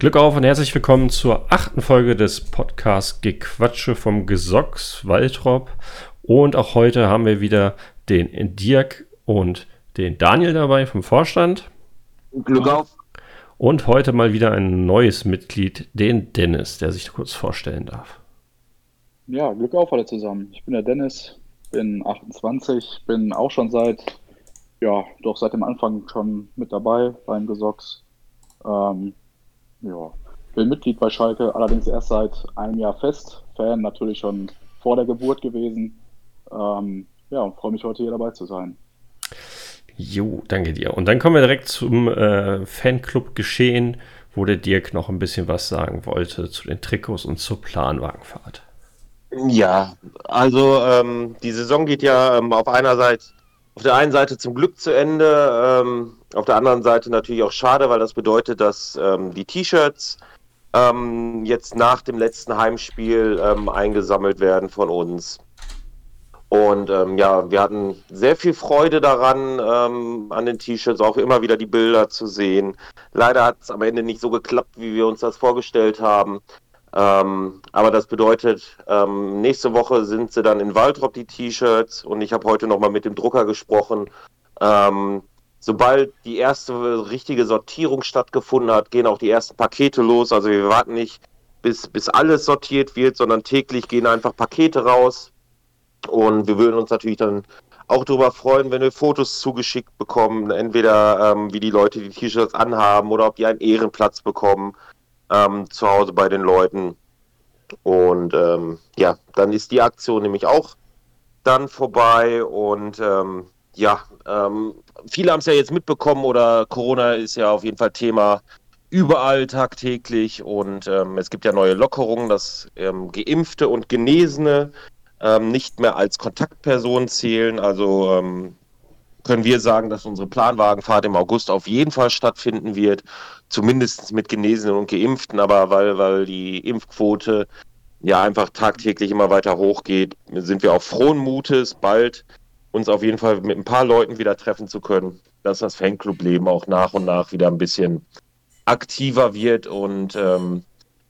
Glück auf und herzlich willkommen zur achten Folge des Podcasts Gequatsche vom Gesocks Waltrop. Und auch heute haben wir wieder den Dirk und den Daniel dabei vom Vorstand. Glück auf. Und heute mal wieder ein neues Mitglied, den Dennis, der sich kurz vorstellen darf. Ja, Glück auf alle zusammen. Ich bin der Dennis, bin 28, bin auch schon seit, ja, doch seit dem Anfang schon mit dabei beim Gesocks. Ähm, ja, bin Mitglied bei Schalke, allerdings erst seit einem Jahr fest. Fan natürlich schon vor der Geburt gewesen. Ähm, ja, und freue mich heute hier dabei zu sein. Jo, danke dir. Und dann kommen wir direkt zum äh, Fanclub-Geschehen, wo der Dirk noch ein bisschen was sagen wollte zu den Trikots und zur Planwagenfahrt. Ja, also ähm, die Saison geht ja ähm, auf einer Seite, auf der einen Seite zum Glück zu Ende. Ähm, auf der anderen Seite natürlich auch schade, weil das bedeutet, dass ähm, die T-Shirts ähm, jetzt nach dem letzten Heimspiel ähm, eingesammelt werden von uns. Und ähm, ja, wir hatten sehr viel Freude daran, ähm, an den T-Shirts auch immer wieder die Bilder zu sehen. Leider hat es am Ende nicht so geklappt, wie wir uns das vorgestellt haben. Ähm, aber das bedeutet, ähm, nächste Woche sind sie dann in Waldrop die T-Shirts und ich habe heute nochmal mit dem Drucker gesprochen. Ähm, sobald die erste richtige Sortierung stattgefunden hat, gehen auch die ersten Pakete los. Also wir warten nicht, bis, bis alles sortiert wird, sondern täglich gehen einfach Pakete raus. Und wir würden uns natürlich dann auch darüber freuen, wenn wir Fotos zugeschickt bekommen, entweder ähm, wie die Leute die T-Shirts anhaben oder ob die einen Ehrenplatz bekommen ähm, zu Hause bei den Leuten. Und ähm, ja, dann ist die Aktion nämlich auch dann vorbei und ähm, ja, ähm, viele haben es ja jetzt mitbekommen oder Corona ist ja auf jeden Fall Thema überall tagtäglich und ähm, es gibt ja neue Lockerungen, dass ähm, Geimpfte und Genesene nicht mehr als Kontaktpersonen zählen. Also können wir sagen, dass unsere Planwagenfahrt im August auf jeden Fall stattfinden wird, zumindest mit Genesenen und Geimpften, aber weil, weil die Impfquote ja einfach tagtäglich immer weiter hochgeht, sind wir auch frohen Mutes, bald uns auf jeden Fall mit ein paar Leuten wieder treffen zu können, dass das Fanclub-Leben auch nach und nach wieder ein bisschen aktiver wird. Und ähm,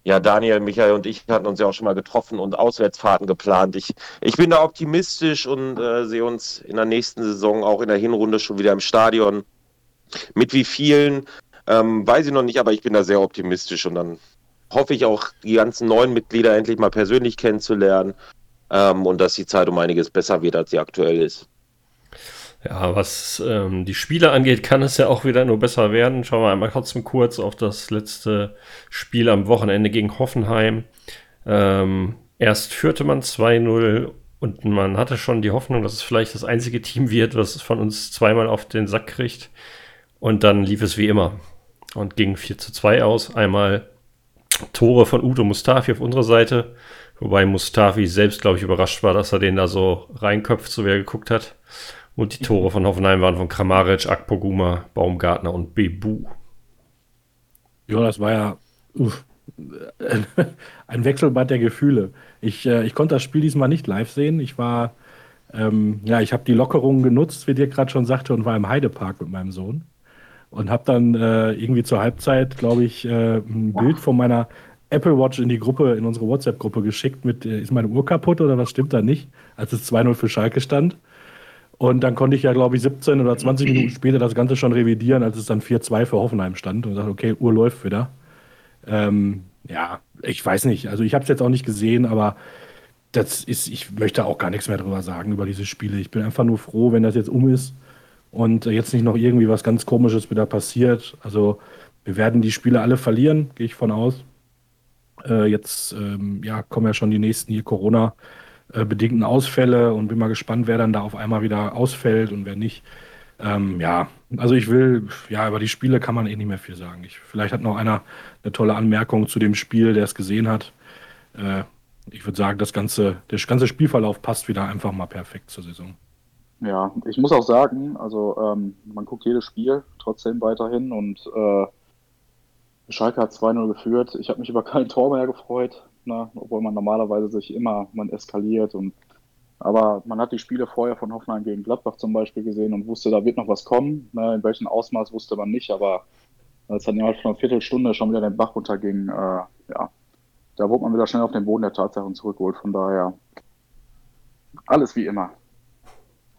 ja, Daniel, Michael und ich hatten uns ja auch schon mal getroffen und Auswärtsfahrten geplant. Ich, ich bin da optimistisch und äh, sehe uns in der nächsten Saison auch in der Hinrunde schon wieder im Stadion. Mit wie vielen, ähm, weiß ich noch nicht, aber ich bin da sehr optimistisch und dann hoffe ich auch, die ganzen neuen Mitglieder endlich mal persönlich kennenzulernen ähm, und dass die Zeit um einiges besser wird, als sie aktuell ist. Ja, was ähm, die Spiele angeht, kann es ja auch wieder nur besser werden. Schauen wir einmal trotzdem kurz auf das letzte Spiel am Wochenende gegen Hoffenheim. Ähm, erst führte man 2-0 und man hatte schon die Hoffnung, dass es vielleicht das einzige Team wird, was von uns zweimal auf den Sack kriegt. Und dann lief es wie immer und ging 4 zu 2 aus. Einmal Tore von Udo Mustafi auf unserer Seite Wobei Mustafi selbst, glaube ich, überrascht war, dass er den da so reinköpft, so wie er geguckt hat. Und die Tore von Hoffenheim waren von Kramaric, Akpoguma, Baumgartner und Bebu. Ja, das war ja uff, ein Wechselbad der Gefühle. Ich, äh, ich konnte das Spiel diesmal nicht live sehen. Ich war, ähm, ja, ich habe die Lockerungen genutzt, wie dir gerade schon sagte, und war im Heidepark mit meinem Sohn. Und habe dann äh, irgendwie zur Halbzeit, glaube ich, äh, ein Bild von meiner Apple Watch in die Gruppe, in unsere WhatsApp-Gruppe geschickt mit, äh, ist meine Uhr kaputt oder was stimmt da nicht, als es 2-0 für Schalke stand. Und dann konnte ich ja, glaube ich, 17 oder 20 Minuten später das Ganze schon revidieren, als es dann 4-2 für Hoffenheim stand und sagte, okay, Uhr läuft wieder. Ähm, ja, ich weiß nicht. Also ich habe es jetzt auch nicht gesehen, aber das ist, ich möchte auch gar nichts mehr darüber sagen, über diese Spiele. Ich bin einfach nur froh, wenn das jetzt um ist und jetzt nicht noch irgendwie was ganz Komisches wieder passiert. Also wir werden die Spiele alle verlieren, gehe ich von aus. Äh, jetzt ähm, ja, kommen ja schon die nächsten hier Corona-bedingten Ausfälle und bin mal gespannt, wer dann da auf einmal wieder ausfällt und wer nicht. Ähm, ja, also ich will, ja, über die Spiele kann man eh nicht mehr viel sagen. Ich, vielleicht hat noch einer eine tolle Anmerkung zu dem Spiel, der es gesehen hat. Äh, ich würde sagen, das ganze, der ganze Spielverlauf passt wieder einfach mal perfekt zur Saison. Ja, ich muss auch sagen, also ähm, man guckt jedes Spiel trotzdem weiterhin und äh, Schalke hat 2-0 geführt. Ich habe mich über kein Tor mehr gefreut, ne? obwohl man normalerweise sich immer, man eskaliert und aber man hat die Spiele vorher von Hoffenheim gegen Gladbach zum Beispiel gesehen und wusste, da wird noch was kommen. Ne? In welchem Ausmaß wusste man nicht, aber als dann innerhalb von einer Viertelstunde schon wieder den Bach runterging, äh, ja, da wurde man wieder schnell auf den Boden der Tatsachen zurückgeholt. Von daher alles wie immer.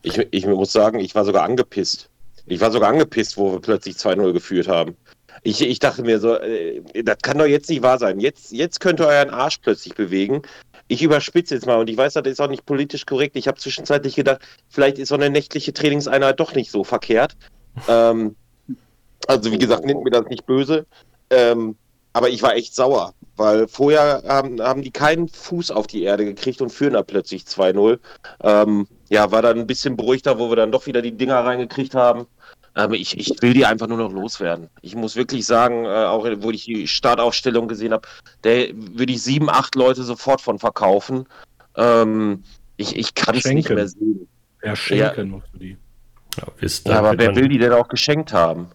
Ich, ich muss sagen, ich war sogar angepisst. Ich war sogar angepisst, wo wir plötzlich 2-0 geführt haben. Ich, ich dachte mir so, äh, das kann doch jetzt nicht wahr sein. Jetzt, jetzt könnt ihr euren Arsch plötzlich bewegen. Ich überspitze jetzt mal und ich weiß, das ist auch nicht politisch korrekt. Ich habe zwischenzeitlich gedacht, vielleicht ist so eine nächtliche Trainingseinheit doch nicht so verkehrt. Ähm, also wie gesagt, nimmt mir das nicht böse. Ähm, aber ich war echt sauer, weil vorher haben, haben die keinen Fuß auf die Erde gekriegt und führen da plötzlich 2-0. Ähm, ja, war dann ein bisschen beruhigter, wo wir dann doch wieder die Dinger reingekriegt haben. Ähm, ich, ich will die einfach nur noch loswerden. Ich muss wirklich sagen, äh, auch wo ich die Startaufstellung gesehen habe, da würde ich sieben, acht Leute sofort von verkaufen. Ähm, ich ich kann es nicht mehr sehen. Ja, schenken ja. musst du die. Ja, wisst, ja aber wer will die denn auch geschenkt haben?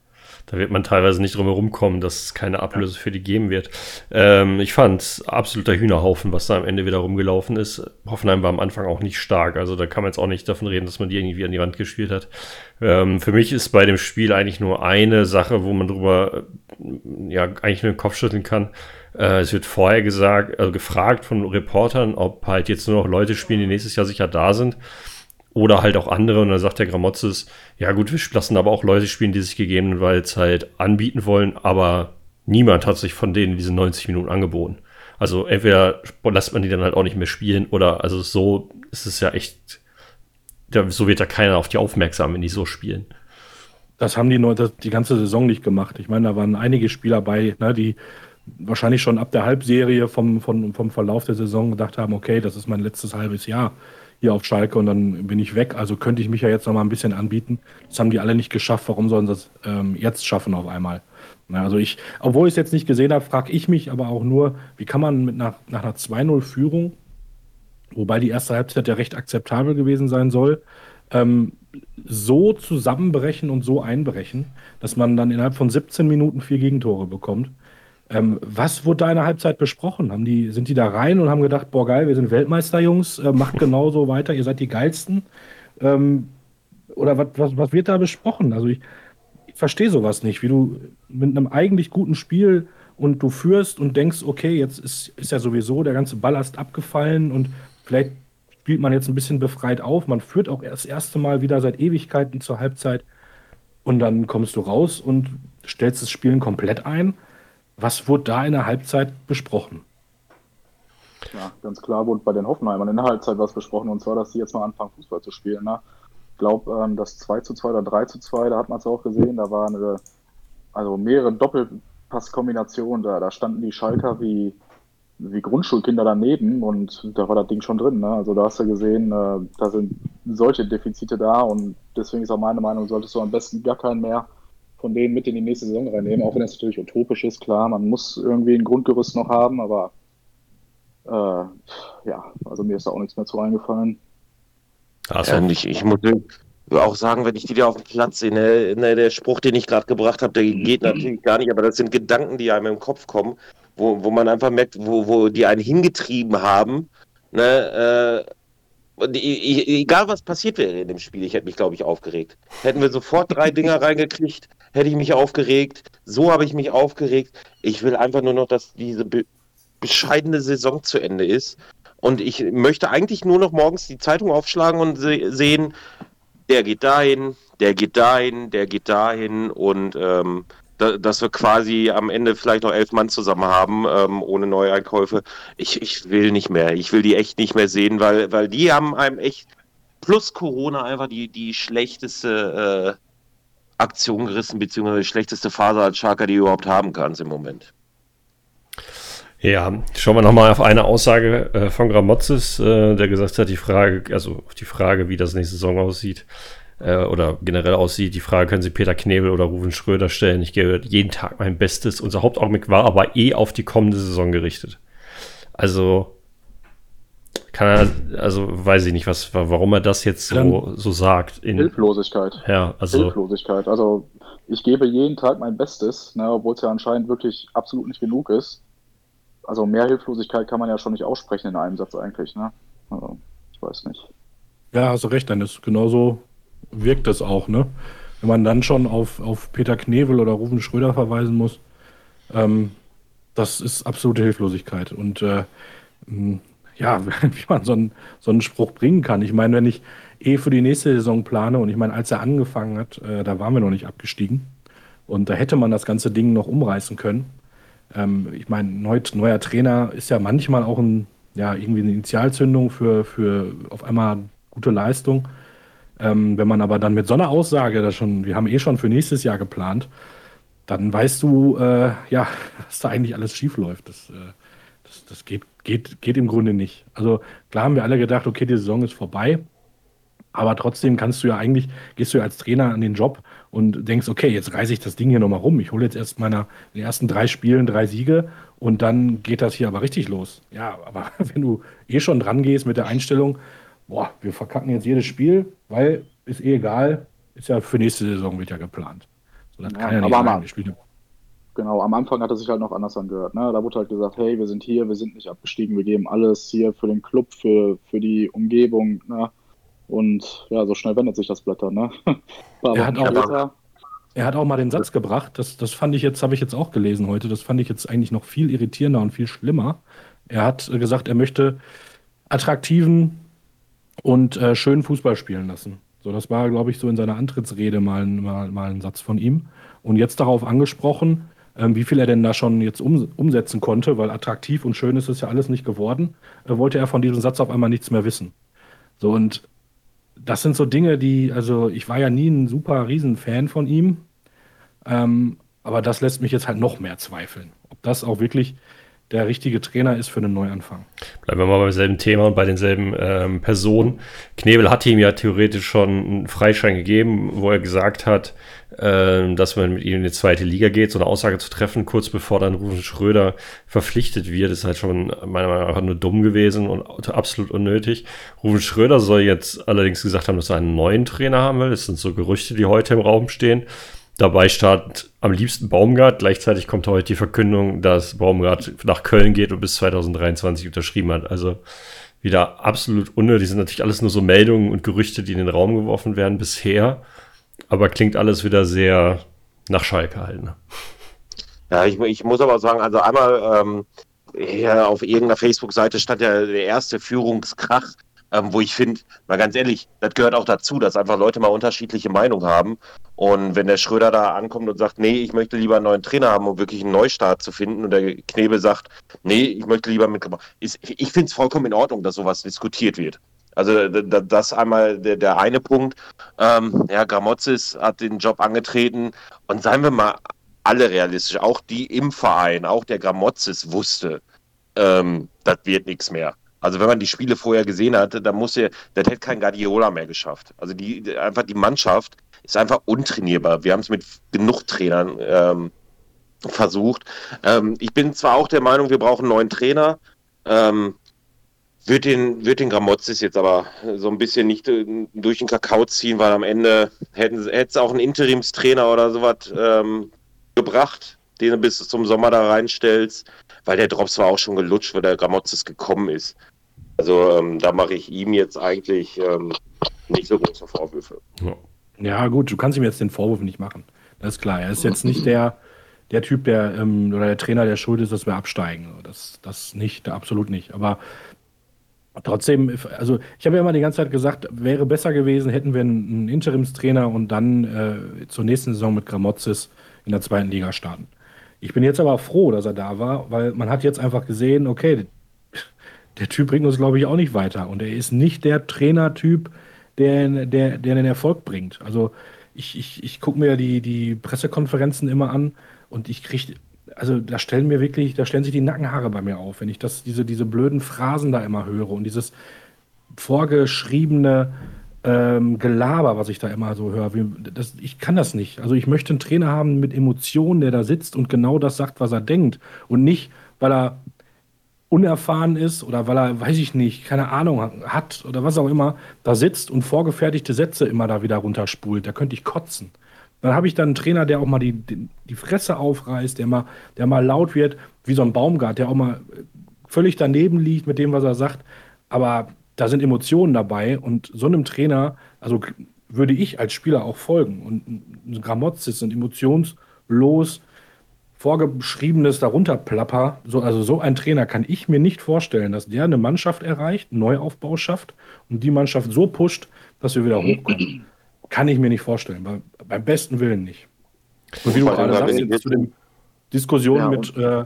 Da wird man teilweise nicht drum herum kommen, dass es keine Ablöse für die geben wird. Ähm, ich fand absoluter Hühnerhaufen, was da am Ende wieder rumgelaufen ist. Hoffenheim war am Anfang auch nicht stark. Also da kann man jetzt auch nicht davon reden, dass man die irgendwie an die Wand gespielt hat. Ähm, für mich ist bei dem Spiel eigentlich nur eine Sache, wo man drüber ja eigentlich nur den Kopf schütteln kann. Äh, es wird vorher gesagt, also gefragt von Reportern, ob halt jetzt nur noch Leute spielen, die nächstes Jahr sicher da sind. Oder halt auch andere. Und dann sagt der Gramotzes, ja gut, wir lassen aber auch Leute spielen, die sich gegebenenfalls halt anbieten wollen, aber niemand hat sich von denen diese 90 Minuten angeboten. Also entweder lässt man die dann halt auch nicht mehr spielen oder also so ist es ja echt, so wird ja keiner auf die aufmerksam, wenn die so spielen. Das haben die, Leute die ganze Saison nicht gemacht. Ich meine, da waren einige Spieler bei, ne, die wahrscheinlich schon ab der Halbserie vom, vom, vom Verlauf der Saison gedacht haben, okay, das ist mein letztes halbes Jahr hier auf Schalke und dann bin ich weg. Also könnte ich mich ja jetzt noch mal ein bisschen anbieten. Das haben die alle nicht geschafft. Warum sollen sie das ähm, jetzt schaffen auf einmal? Na, also ich, obwohl ich es jetzt nicht gesehen habe, frage ich mich aber auch nur, wie kann man mit nach, nach einer 2-0-Führung, wobei die erste Halbzeit ja recht akzeptabel gewesen sein soll, ähm, so zusammenbrechen und so einbrechen, dass man dann innerhalb von 17 Minuten vier Gegentore bekommt. Ähm, was wurde da in der Halbzeit besprochen? Haben die, sind die da rein und haben gedacht, boah geil, wir sind Weltmeister, Jungs, äh, macht genauso weiter, ihr seid die geilsten? Ähm, oder was, was, was wird da besprochen? Also ich, ich verstehe sowas nicht, wie du mit einem eigentlich guten Spiel und du führst und denkst, okay, jetzt ist, ist ja sowieso der ganze Ballast abgefallen und vielleicht spielt man jetzt ein bisschen befreit auf. Man führt auch das erste Mal wieder seit Ewigkeiten zur Halbzeit und dann kommst du raus und stellst das Spielen komplett ein was wurde da in der Halbzeit besprochen? Ja, ganz klar wurde bei den Hoffenheimern in der Halbzeit was besprochen, und zwar, dass sie jetzt mal anfangen, Fußball zu spielen. Ne? Ich glaube, ähm, das 2 zu 2 oder 3 zu 2, da hat man es auch gesehen, da waren äh, also mehrere Doppelpasskombinationen, da, da standen die Schalker wie, wie Grundschulkinder daneben und da war das Ding schon drin. Ne? Also da hast du gesehen, äh, da sind solche Defizite da und deswegen ist auch meine Meinung, solltest du am besten gar keinen mehr von denen mit in die nächste Saison reinnehmen, auch wenn es natürlich utopisch ist, klar, man muss irgendwie ein Grundgerüst noch haben, aber äh, ja, also mir ist da auch nichts mehr zu eingefallen. Also ja, ich, ich muss auch sagen, wenn ich die da auf dem Platz sehe, ne, ne, der Spruch, den ich gerade gebracht habe, der geht natürlich gar nicht, aber das sind Gedanken, die einem im Kopf kommen, wo, wo man einfach merkt, wo, wo die einen hingetrieben haben. Ne, äh, egal was passiert wäre in dem Spiel, ich hätte mich, glaube ich, aufgeregt. Hätten wir sofort drei Dinger reingekriegt, hätte ich mich aufgeregt. So habe ich mich aufgeregt. Ich will einfach nur noch, dass diese be bescheidene Saison zu Ende ist. Und ich möchte eigentlich nur noch morgens die Zeitung aufschlagen und se sehen, der geht dahin, der geht dahin, der geht dahin und ähm, da, dass wir quasi am Ende vielleicht noch elf Mann zusammen haben, ähm, ohne Neueinkäufe. Ich, ich will nicht mehr. Ich will die echt nicht mehr sehen, weil, weil die haben einem echt plus Corona einfach die, die schlechteste äh, Aktion gerissen, beziehungsweise die schlechteste Phase als Schalker, die du überhaupt haben kannst im Moment. Ja, schauen wir nochmal auf eine Aussage äh, von Gramozis, äh, der gesagt hat, die Frage, also die Frage, wie das nächste Saison aussieht, äh, oder generell aussieht, die Frage können Sie Peter Knebel oder Ruven Schröder stellen. Ich gebe jeden Tag mein Bestes. Unser Hauptaugenmerk war aber eh auf die kommende Saison gerichtet. Also kann er, also weiß ich nicht, was, warum er das jetzt so, so sagt. In, Hilflosigkeit. Ja, also. Hilflosigkeit. Also ich gebe jeden Tag mein Bestes, ne, obwohl es ja anscheinend wirklich absolut nicht genug ist. Also mehr Hilflosigkeit kann man ja schon nicht aussprechen in einem Satz eigentlich, ne? Also, ich weiß nicht. Ja, hast du recht, Dennis. Genauso wirkt das auch, ne? wenn man dann schon auf, auf Peter Knevel oder Rufen Schröder verweisen muss, ähm, das ist absolute Hilflosigkeit. Und äh, ja, wie man so einen, so einen Spruch bringen kann. Ich meine, wenn ich eh für die nächste Saison plane und ich meine, als er angefangen hat, äh, da waren wir noch nicht abgestiegen. Und da hätte man das ganze Ding noch umreißen können. Ähm, ich meine, neu, neuer Trainer ist ja manchmal auch ein, ja, irgendwie eine Initialzündung für, für auf einmal gute Leistung. Ähm, wenn man aber dann mit so einer Aussage, das schon, wir haben eh schon für nächstes Jahr geplant, dann weißt du, äh, ja, dass da eigentlich alles schief läuft. Das, äh, das, das geht, geht, geht im Grunde nicht. Also klar haben wir alle gedacht, okay, die Saison ist vorbei. Aber trotzdem kannst du ja eigentlich, gehst du ja als Trainer an den Job und denkst, okay, jetzt reiße ich das Ding hier nochmal rum. Ich hole jetzt erst meiner in den ersten drei Spielen drei Siege und dann geht das hier aber richtig los. Ja, aber wenn du eh schon dran gehst mit der Einstellung, boah, wir verkacken jetzt jedes Spiel, weil ist eh egal, ist ja für nächste Saison wird ja geplant. So, das ja, kann ja nicht aber sein. Wir spielen Genau, am Anfang hat er sich halt noch anders angehört. Ne? Da wurde halt gesagt, hey, wir sind hier, wir sind nicht abgestiegen, wir geben alles hier für den Club, für, für die Umgebung. Ne? Und ja, so schnell wendet sich das Blätter. Ne? er, hat auch, er hat auch mal den Satz gebracht, das, das fand ich jetzt, habe ich jetzt auch gelesen heute, das fand ich jetzt eigentlich noch viel irritierender und viel schlimmer. Er hat gesagt, er möchte attraktiven und äh, schönen Fußball spielen lassen. So, das war, glaube ich, so in seiner Antrittsrede mal, mal, mal ein Satz von ihm. Und jetzt darauf angesprochen, wie viel er denn da schon jetzt um, umsetzen konnte, weil attraktiv und schön ist es ja alles nicht geworden, äh, wollte er von diesem Satz auf einmal nichts mehr wissen. So, und das sind so Dinge, die, also ich war ja nie ein super Riesenfan von ihm, ähm, aber das lässt mich jetzt halt noch mehr zweifeln, ob das auch wirklich der richtige Trainer ist für einen Neuanfang. Bleiben wir mal beim selben Thema und bei denselben ähm, Personen. Knebel hat ihm ja theoretisch schon einen Freischein gegeben, wo er gesagt hat, äh, dass man mit ihm in die zweite Liga geht. So eine Aussage zu treffen, kurz bevor dann Rufen Schröder verpflichtet wird, ist halt schon meiner Meinung nach nur dumm gewesen und absolut unnötig. Rufen Schröder soll jetzt allerdings gesagt haben, dass er einen neuen Trainer haben will. Das sind so Gerüchte, die heute im Raum stehen. Dabei startet am liebsten Baumgart. Gleichzeitig kommt heute die Verkündung, dass Baumgart nach Köln geht und bis 2023 unterschrieben hat. Also wieder absolut unnötig. sind natürlich alles nur so Meldungen und Gerüchte, die in den Raum geworfen werden bisher. Aber klingt alles wieder sehr nach Schalke halt. Ne? Ja, ich, ich, muss aber sagen, also einmal ähm, auf irgendeiner Facebook-Seite stand ja der erste Führungskrach ähm, wo ich finde, mal ganz ehrlich, das gehört auch dazu, dass einfach Leute mal unterschiedliche Meinungen haben. Und wenn der Schröder da ankommt und sagt, nee, ich möchte lieber einen neuen Trainer haben, um wirklich einen Neustart zu finden, und der Knebel sagt, nee, ich möchte lieber mit. Ist, ich finde es vollkommen in Ordnung, dass sowas diskutiert wird. Also das einmal der, der eine Punkt. Ähm, ja, Gramozis hat den Job angetreten und seien wir mal alle realistisch, auch die im Verein, auch der Gramozis wusste, ähm, das wird nichts mehr. Also wenn man die Spiele vorher gesehen hatte, dann muss er, das hätte kein Guardiola mehr geschafft. Also die einfach die Mannschaft ist einfach untrainierbar. Wir haben es mit genug Trainern ähm, versucht. Ähm, ich bin zwar auch der Meinung, wir brauchen einen neuen Trainer. Ähm, wird den, wird den Gramozis jetzt aber so ein bisschen nicht äh, durch den Kakao ziehen, weil am Ende hätten es auch einen Interimstrainer oder sowas ähm, gebracht, den du bis zum Sommer da reinstellst weil der Drops war auch schon gelutscht, weil der Gramozis gekommen ist. Also ähm, da mache ich ihm jetzt eigentlich ähm, nicht so große Vorwürfe. Ja. gut, du kannst ihm jetzt den Vorwurf nicht machen. Das ist klar. Er ist jetzt nicht der, der Typ, der ähm, oder der Trainer, der schuld ist, dass wir absteigen. Das, das nicht, absolut nicht. Aber trotzdem, also ich habe ja immer die ganze Zeit gesagt, wäre besser gewesen, hätten wir einen Interimstrainer und dann äh, zur nächsten Saison mit Gramozis in der zweiten Liga starten. Ich bin jetzt aber froh, dass er da war, weil man hat jetzt einfach gesehen, okay, der Typ bringt uns, glaube ich, auch nicht weiter. Und er ist nicht der Trainertyp, der, der, der den Erfolg bringt. Also ich, ich, ich gucke mir die, die Pressekonferenzen immer an und ich kriege, also da stellen mir wirklich, da stellen sich die Nackenhaare bei mir auf, wenn ich das, diese, diese blöden Phrasen da immer höre und dieses vorgeschriebene, ähm, Gelaber, was ich da immer so höre. Ich kann das nicht. Also ich möchte einen Trainer haben mit Emotionen, der da sitzt und genau das sagt, was er denkt. Und nicht, weil er unerfahren ist oder weil er, weiß ich nicht, keine Ahnung hat oder was auch immer, da sitzt und vorgefertigte Sätze immer da wieder runterspult. Da könnte ich kotzen. Dann habe ich dann einen Trainer, der auch mal die, die, Fresse aufreißt, der mal, der mal laut wird, wie so ein Baumgart, der auch mal völlig daneben liegt mit dem, was er sagt. Aber da sind Emotionen dabei und so einem Trainer, also würde ich als Spieler auch folgen. Und ein Gramozis und emotionslos vorgeschriebenes darunter plapper, so, also so ein Trainer kann ich mir nicht vorstellen, dass der eine Mannschaft erreicht, einen Neuaufbau schafft und die Mannschaft so pusht, dass wir wieder hochkommen. Kann ich mir nicht vorstellen, bei, beim besten Willen nicht. Und wie du gerade sagst, jetzt zu den Diskussionen ja, mit äh,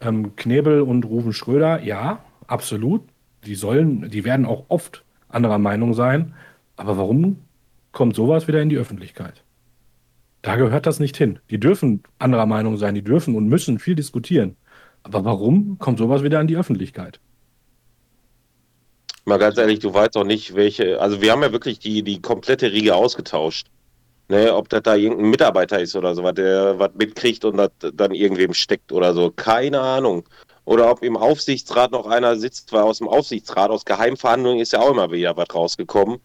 ähm, Knebel und Rufen Schröder, ja, absolut. Die sollen, die werden auch oft anderer Meinung sein. Aber warum kommt sowas wieder in die Öffentlichkeit? Da gehört das nicht hin. Die dürfen anderer Meinung sein, die dürfen und müssen viel diskutieren. Aber warum kommt sowas wieder in die Öffentlichkeit? Mal ganz ehrlich, du weißt doch nicht, welche. Also, wir haben ja wirklich die, die komplette Riege ausgetauscht. Ne, ob das da irgendein Mitarbeiter ist oder so, der was mitkriegt und das dann irgendwem steckt oder so. Keine Ahnung. Oder ob im Aufsichtsrat noch einer sitzt, weil aus dem Aufsichtsrat, aus Geheimverhandlungen ist ja auch immer wieder was rausgekommen.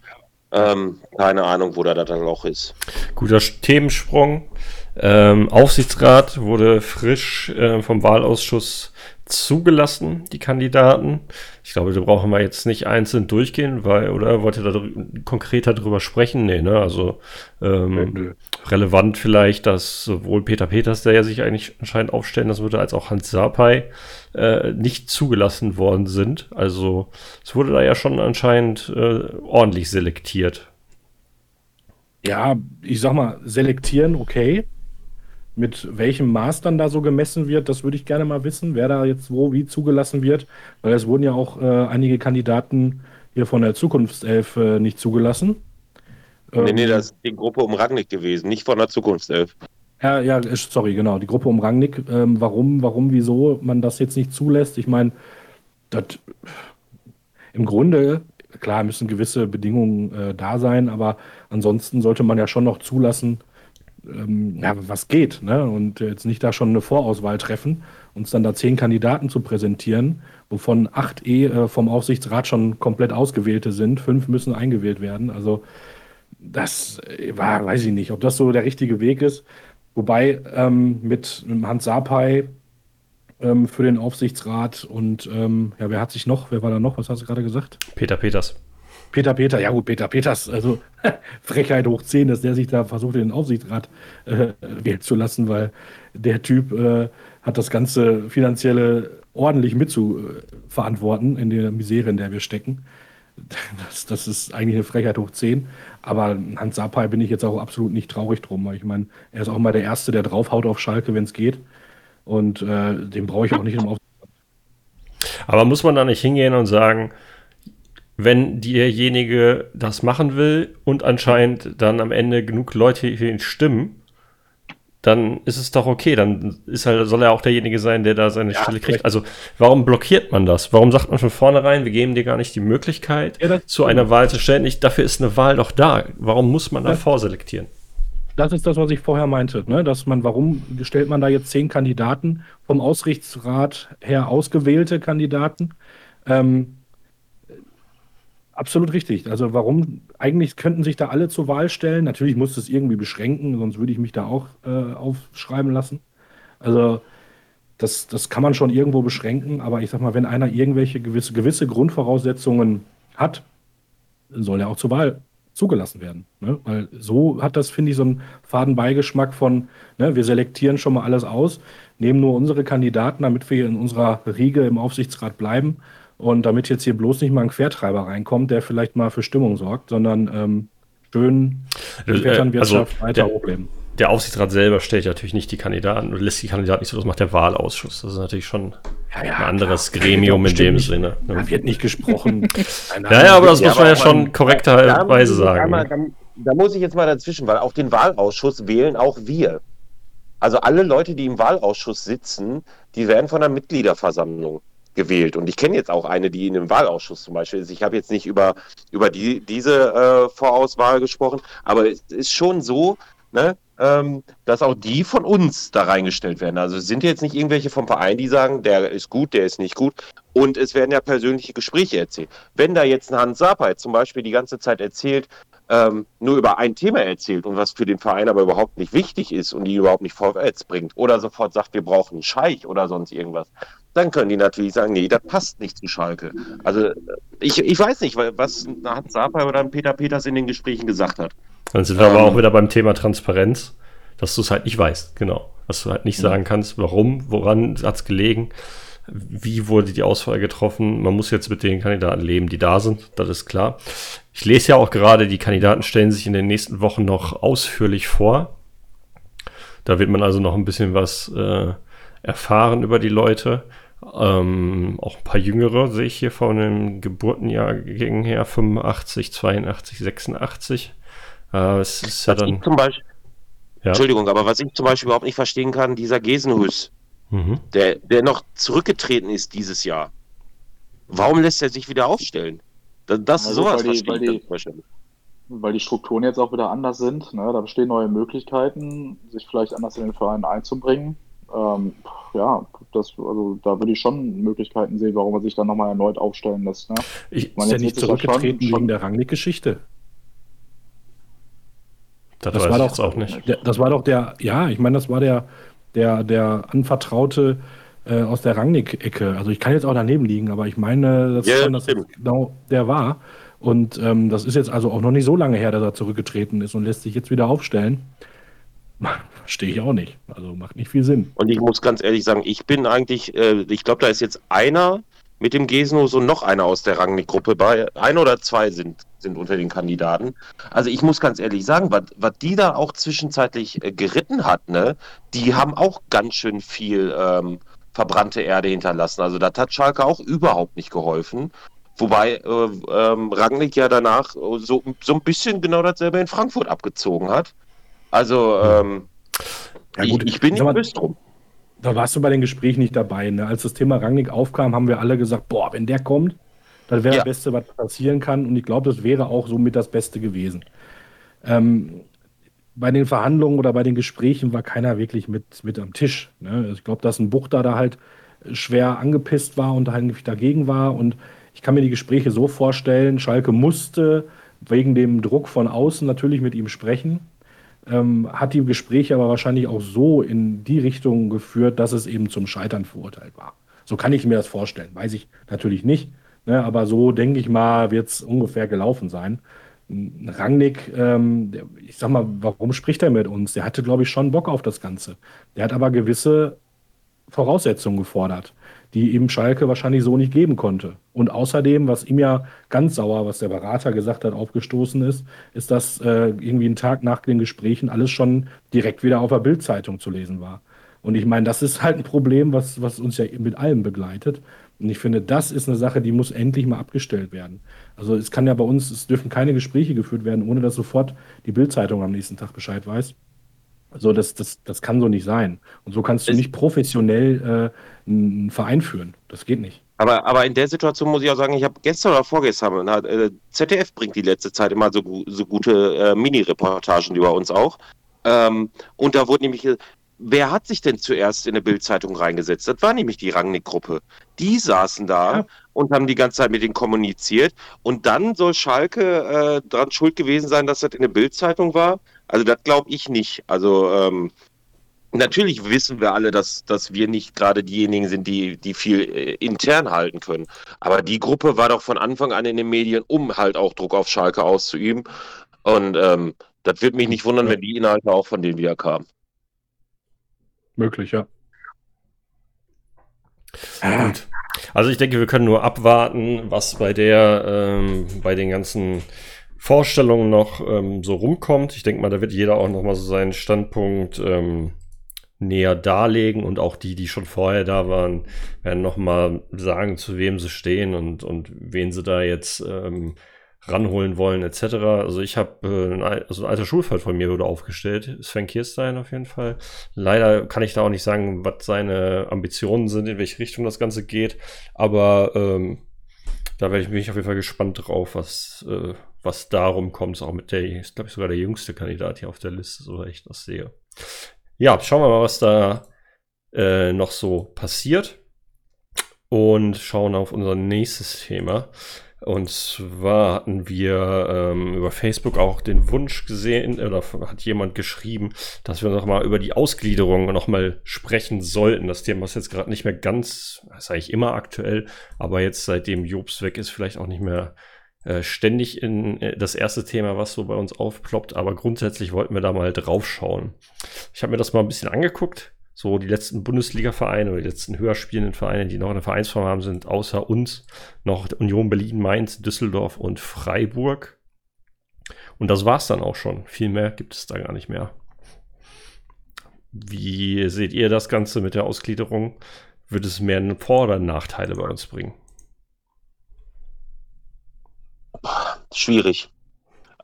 Ähm, keine Ahnung, wo da das Loch ist. Guter Themensprung. Ähm, Aufsichtsrat wurde frisch äh, vom Wahlausschuss zugelassen, die Kandidaten. Ich glaube, da brauchen wir jetzt nicht einzeln durchgehen, weil, oder wollt ihr da konkreter drüber sprechen? Nee, ne? Also ähm, nee, relevant vielleicht, dass sowohl Peter Peters, der ja sich eigentlich anscheinend aufstellen lassen würde, als auch Hans Sapai äh, nicht zugelassen worden sind. Also es wurde da ja schon anscheinend äh, ordentlich selektiert. Ja, ich sag mal, selektieren, okay. Mit welchem Maß dann da so gemessen wird, das würde ich gerne mal wissen, wer da jetzt wo wie zugelassen wird. Weil es wurden ja auch äh, einige Kandidaten hier von der Zukunftself äh, nicht zugelassen. Nee, nee, ähm, das ist die Gruppe um Rangnick gewesen, nicht von der Zukunftself. Ja, ja, sorry, genau, die Gruppe um Rangnick. Ähm, warum, warum, wieso man das jetzt nicht zulässt? Ich meine, das im Grunde, klar, müssen gewisse Bedingungen äh, da sein, aber ansonsten sollte man ja schon noch zulassen, ähm, ja, was geht, ne? Und jetzt nicht da schon eine Vorauswahl treffen, uns dann da zehn Kandidaten zu präsentieren, wovon acht eh äh, vom Aufsichtsrat schon komplett ausgewählte sind, fünf müssen eingewählt werden. Also das äh, war, weiß ich nicht, ob das so der richtige Weg ist. Wobei ähm, mit Hans Sapai ähm, für den Aufsichtsrat und ähm, ja, wer hat sich noch, wer war da noch? Was hast du gerade gesagt? Peter Peters. Peter Peter, ja gut, Peter Peters, also Frechheit hoch 10, dass der sich da versucht, in den Aufsichtsrat äh, wählen zu lassen, weil der Typ äh, hat das ganze finanzielle ordentlich mitzuverantworten in der Misere, in der wir stecken. Das, das ist eigentlich eine Frechheit hoch 10. Aber Hans Sapai bin ich jetzt auch absolut nicht traurig drum. Weil ich meine, er ist auch mal der Erste, der draufhaut auf Schalke, wenn es geht. Und äh, den brauche ich auch nicht im Aufsichtsrat. Aber muss man da nicht hingehen und sagen, wenn derjenige das machen will und anscheinend dann am Ende genug Leute für ihn stimmen, dann ist es doch okay. Dann ist halt, soll er auch derjenige sein, der da seine ja, Stelle kriegt. Also, warum blockiert man das? Warum sagt man von vornherein, wir geben dir gar nicht die Möglichkeit, ja, zu einer Wahl zu stellen? Ich, dafür ist eine Wahl doch da. Warum muss man da ja. vorselektieren? Das ist das, was ich vorher meinte, ne? dass man, warum stellt man da jetzt zehn Kandidaten vom Ausrichtsrat her ausgewählte Kandidaten? Ähm, Absolut richtig. Also warum, eigentlich könnten sich da alle zur Wahl stellen. Natürlich muss es irgendwie beschränken, sonst würde ich mich da auch äh, aufschreiben lassen. Also das, das kann man schon irgendwo beschränken, aber ich sag mal, wenn einer irgendwelche gewisse, gewisse Grundvoraussetzungen hat, soll er auch zur Wahl zugelassen werden. Ne? Weil so hat das, finde ich, so einen Fadenbeigeschmack von, ne, wir selektieren schon mal alles aus, nehmen nur unsere Kandidaten, damit wir in unserer Riege im Aufsichtsrat bleiben und damit jetzt hier bloß nicht mal ein Quertreiber reinkommt, der vielleicht mal für Stimmung sorgt, sondern ähm, schön die äh, Vetternwirtschaft also weiter der, hochleben. Der Aufsichtsrat selber stellt natürlich nicht die Kandidaten und lässt die Kandidaten nicht so, das macht der Wahlausschuss. Das ist natürlich schon ja, ja, ein anderes klar. Gremium in dem Sinne. Ne? Da wird nicht gesprochen. naja, aber das muss man ja schon korrekterweise sagen. Einmal, da, da muss ich jetzt mal dazwischen, weil auch den Wahlausschuss wählen auch wir. Also alle Leute, die im Wahlausschuss sitzen, die werden von der Mitgliederversammlung gewählt. Und ich kenne jetzt auch eine, die in dem Wahlausschuss zum Beispiel ist. Ich habe jetzt nicht über, über die, diese äh, Vorauswahl gesprochen, aber es ist schon so, ne, ähm, dass auch die von uns da reingestellt werden. Also es sind jetzt nicht irgendwelche vom Verein, die sagen, der ist gut, der ist nicht gut. Und es werden ja persönliche Gespräche erzählt. Wenn da jetzt ein Hans Sapai zum Beispiel die ganze Zeit erzählt, ähm, nur über ein Thema erzählt und was für den Verein aber überhaupt nicht wichtig ist und die überhaupt nicht vorwärts bringt oder sofort sagt, wir brauchen einen Scheich oder sonst irgendwas, dann können die natürlich sagen, nee, das passt nicht zu Schalke. Also ich, ich weiß nicht, was Hans Sapai oder Peter Peters in den Gesprächen gesagt hat. Dann sind wir ähm, aber auch wieder beim Thema Transparenz, dass du es halt nicht weißt, genau. Dass du halt nicht sagen kannst, warum, woran hat es gelegen, wie wurde die Auswahl getroffen. Man muss jetzt mit den Kandidaten leben, die da sind, das ist klar. Ich lese ja auch gerade, die Kandidaten stellen sich in den nächsten Wochen noch ausführlich vor. Da wird man also noch ein bisschen was äh, erfahren über die Leute. Ähm, auch ein paar Jüngere sehe ich hier von den Geburtenjahrgängen her, 85, 82, 86. Äh, es ist ja dann. Zum Beispiel, ja. Entschuldigung, aber was ich zum Beispiel überhaupt nicht verstehen kann, dieser Gesenhus, mhm. der, der noch zurückgetreten ist dieses Jahr. Warum lässt er sich wieder aufstellen? Das, das also, sowas weil die, weil die, weil die Strukturen jetzt auch wieder anders sind. Ne? Da bestehen neue Möglichkeiten, sich vielleicht anders in den Verein einzubringen. Ähm, ja, das, also da würde ich schon Möglichkeiten sehen, warum man sich dann nochmal erneut aufstellen lässt. Ne? Ich ist ja nicht zurückgetreten schon, wegen der Rangnick-Geschichte. Das, das war doch auch nicht. Der, das war doch der, ja, ich meine, das war der, der, der Anvertraute äh, aus der Rangnick-Ecke. Also ich kann jetzt auch daneben liegen, aber ich meine, das ja, schon, dass das genau der war. Und ähm, das ist jetzt also auch noch nicht so lange her, dass er zurückgetreten ist und lässt sich jetzt wieder aufstellen. Verstehe ich auch nicht. Also macht nicht viel Sinn. Und ich muss ganz ehrlich sagen, ich bin eigentlich, äh, ich glaube, da ist jetzt einer mit dem Gesnos und noch einer aus der Rangnick-Gruppe bei. Ein oder zwei sind, sind unter den Kandidaten. Also ich muss ganz ehrlich sagen, was, die da auch zwischenzeitlich äh, geritten hat, ne, die haben auch ganz schön viel ähm, verbrannte Erde hinterlassen. Also das hat Schalke auch überhaupt nicht geholfen. Wobei äh, ähm, Rangnick ja danach so, so ein bisschen genau dasselbe in Frankfurt abgezogen hat. Also ähm, ja, gut. Ich, ich bin nicht böse drum. Da warst du bei den Gesprächen nicht dabei. Ne? Als das Thema Rangnick aufkam, haben wir alle gesagt, boah, wenn der kommt, das wäre ja. das Beste, was passieren kann. Und ich glaube, das wäre auch somit das Beste gewesen. Ähm, bei den Verhandlungen oder bei den Gesprächen war keiner wirklich mit, mit am Tisch. Ne? Ich glaube, dass ein Buchter da halt schwer angepisst war und eigentlich dagegen war. Und ich kann mir die Gespräche so vorstellen, Schalke musste wegen dem Druck von außen natürlich mit ihm sprechen ähm, hat die Gespräche aber wahrscheinlich auch so in die Richtung geführt, dass es eben zum Scheitern verurteilt war. So kann ich mir das vorstellen. Weiß ich natürlich nicht. Ne, aber so denke ich mal, wird es ungefähr gelaufen sein. Rangnick, ähm, ich sag mal, warum spricht er mit uns? Der hatte, glaube ich, schon Bock auf das Ganze. Der hat aber gewisse Voraussetzungen gefordert die ihm Schalke wahrscheinlich so nicht geben konnte. Und außerdem, was ihm ja ganz sauer, was der Berater gesagt hat, aufgestoßen ist, ist, dass äh, irgendwie einen Tag nach den Gesprächen alles schon direkt wieder auf der Bildzeitung zu lesen war. Und ich meine, das ist halt ein Problem, was, was uns ja mit allem begleitet. Und ich finde, das ist eine Sache, die muss endlich mal abgestellt werden. Also es kann ja bei uns, es dürfen keine Gespräche geführt werden, ohne dass sofort die Bildzeitung am nächsten Tag Bescheid weiß. So, das, das, das kann so nicht sein. Und so kannst du nicht professionell äh, einen Verein führen. Das geht nicht. Aber, aber in der Situation muss ich auch sagen, ich habe gestern oder vorgestern, na, äh, ZDF bringt die letzte Zeit immer so, so gute äh, Mini-Reportagen über uns auch. Ähm, und da wurde nämlich, wer hat sich denn zuerst in eine Bildzeitung reingesetzt? Das war nämlich die Rangnick-Gruppe. Die saßen da ja. und haben die ganze Zeit mit denen kommuniziert. Und dann soll Schalke äh, daran schuld gewesen sein, dass das in der Bildzeitung war. Also das glaube ich nicht. Also ähm, natürlich wissen wir alle, dass, dass wir nicht gerade diejenigen sind, die, die viel äh, intern halten können. Aber die Gruppe war doch von Anfang an in den Medien, um halt auch Druck auf Schalke auszuüben. Und ähm, das wird mich nicht wundern, wenn die Inhalte auch von denen wieder kamen. Möglich, ja. ja. Gut. Also ich denke, wir können nur abwarten, was bei der, ähm, bei den ganzen Vorstellungen noch ähm, so rumkommt. Ich denke mal, da wird jeder auch noch mal so seinen Standpunkt ähm, näher darlegen und auch die, die schon vorher da waren, werden noch mal sagen, zu wem sie stehen und, und wen sie da jetzt ähm, ranholen wollen etc. Also ich habe äh, also ein alter Schulfreund von mir wurde aufgestellt, Sven Kirstein auf jeden Fall. Leider kann ich da auch nicht sagen, was seine Ambitionen sind, in welche Richtung das Ganze geht, aber ähm, da werde ich mich auf jeden Fall gespannt drauf, was, äh, was darum kommt. Auch mit der, ist glaube ich sogar der jüngste Kandidat hier auf der Liste, so ich das sehe. Ja, schauen wir mal, was da äh, noch so passiert. und schauen auf unser nächstes Thema. Und zwar hatten wir ähm, über Facebook auch den Wunsch gesehen, oder hat jemand geschrieben, dass wir noch mal über die Ausgliederung noch mal sprechen sollten. Das Thema ist jetzt gerade nicht mehr ganz, ist eigentlich immer aktuell, aber jetzt seitdem Jobs weg ist, vielleicht auch nicht mehr äh, ständig in äh, das erste Thema, was so bei uns aufploppt. Aber grundsätzlich wollten wir da mal drauf schauen. Ich habe mir das mal ein bisschen angeguckt so die letzten Bundesliga-Vereine oder die letzten höher spielenden Vereine, die noch eine Vereinsform haben, sind außer uns noch Union Berlin, Mainz, Düsseldorf und Freiburg. Und das war's dann auch schon. Viel mehr gibt es da gar nicht mehr. Wie seht ihr das Ganze mit der Ausgliederung? Wird es mehr Vor- oder Nachteile bei uns bringen? Schwierig.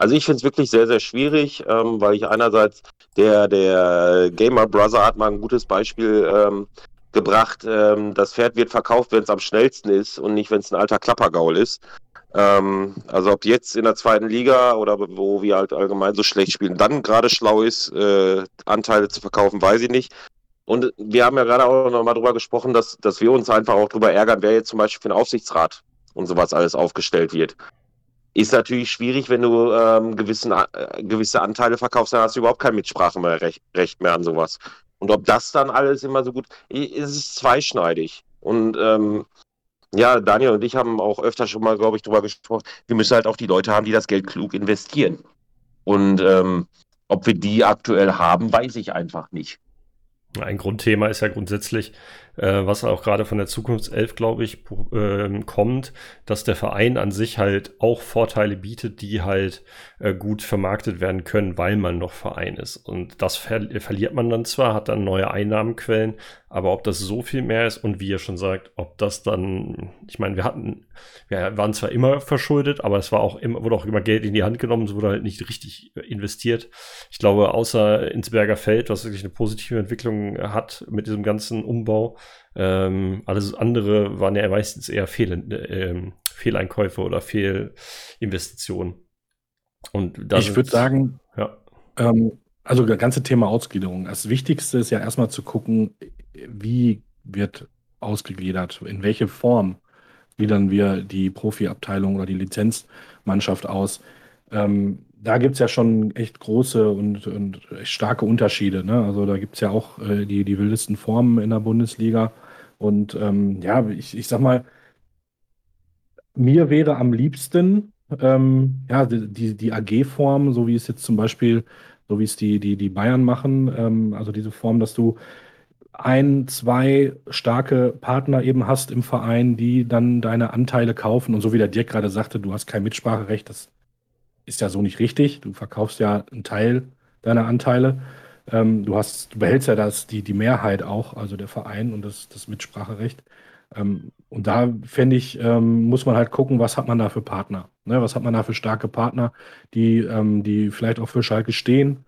Also ich finde es wirklich sehr, sehr schwierig, ähm, weil ich einerseits der, der Gamer Brother hat mal ein gutes Beispiel ähm, gebracht. Ähm, das Pferd wird verkauft, wenn es am schnellsten ist und nicht, wenn es ein alter Klappergaul ist. Ähm, also ob jetzt in der zweiten Liga oder wo wir halt allgemein so schlecht spielen, dann gerade schlau ist, äh, Anteile zu verkaufen, weiß ich nicht. Und wir haben ja gerade auch noch mal drüber gesprochen, dass, dass wir uns einfach auch drüber ärgern, wer jetzt zum Beispiel für den Aufsichtsrat und sowas alles aufgestellt wird. Ist natürlich schwierig, wenn du ähm, gewissen, äh, gewisse Anteile verkaufst, dann hast du überhaupt kein Mitspracherecht Recht mehr an sowas. Und ob das dann alles immer so gut ist, ist zweischneidig. Und ähm, ja, Daniel und ich haben auch öfter schon mal, glaube ich, darüber gesprochen, wir müssen halt auch die Leute haben, die das Geld klug investieren. Und ähm, ob wir die aktuell haben, weiß ich einfach nicht. Ein Grundthema ist ja grundsätzlich, äh, was auch gerade von der Zukunftself, glaube ich, äh, kommt, dass der Verein an sich halt auch Vorteile bietet, die halt äh, gut vermarktet werden können, weil man noch Verein ist. Und das ver verliert man dann zwar, hat dann neue Einnahmenquellen, aber ob das so viel mehr ist und wie ihr schon sagt, ob das dann, ich meine, wir hatten, wir waren zwar immer verschuldet, aber es war auch immer, wurde auch immer Geld in die Hand genommen, es wurde halt nicht richtig investiert. Ich glaube, außer ins Berger Feld, was wirklich eine positive Entwicklung hat mit diesem ganzen Umbau, ähm, alles andere waren ja meistens eher Fehl, äh, Fehleinkäufe oder Fehlinvestitionen. Und ich würde sagen, ja. Ähm, also das ganze Thema Ausgliederung. Das Wichtigste ist ja erstmal zu gucken, wie wird ausgegliedert, in welche Form gliedern wir die Profiabteilung oder die Lizenzmannschaft aus. Ähm, da gibt es ja schon echt große und, und starke Unterschiede. Ne? Also da gibt es ja auch äh, die, die wildesten Formen in der Bundesliga. Und ähm, ja, ich, ich sag mal, mir wäre am liebsten ähm, ja, die, die AG-Form, so wie es jetzt zum Beispiel, so wie es die, die, die Bayern machen, ähm, also diese Form, dass du ein, zwei starke Partner eben hast im Verein, die dann deine Anteile kaufen. Und so wie der Dirk gerade sagte, du hast kein Mitspracherecht, das ist ja so nicht richtig. Du verkaufst ja einen Teil deiner Anteile. Ähm, du hast, du behältst ja das, die, die Mehrheit auch, also der Verein und das, das Mitspracherecht. Ähm, und da fände ich, ähm, muss man halt gucken, was hat man da für Partner. Ne? Was hat man da für starke Partner, die, ähm, die vielleicht auch für Schalke stehen.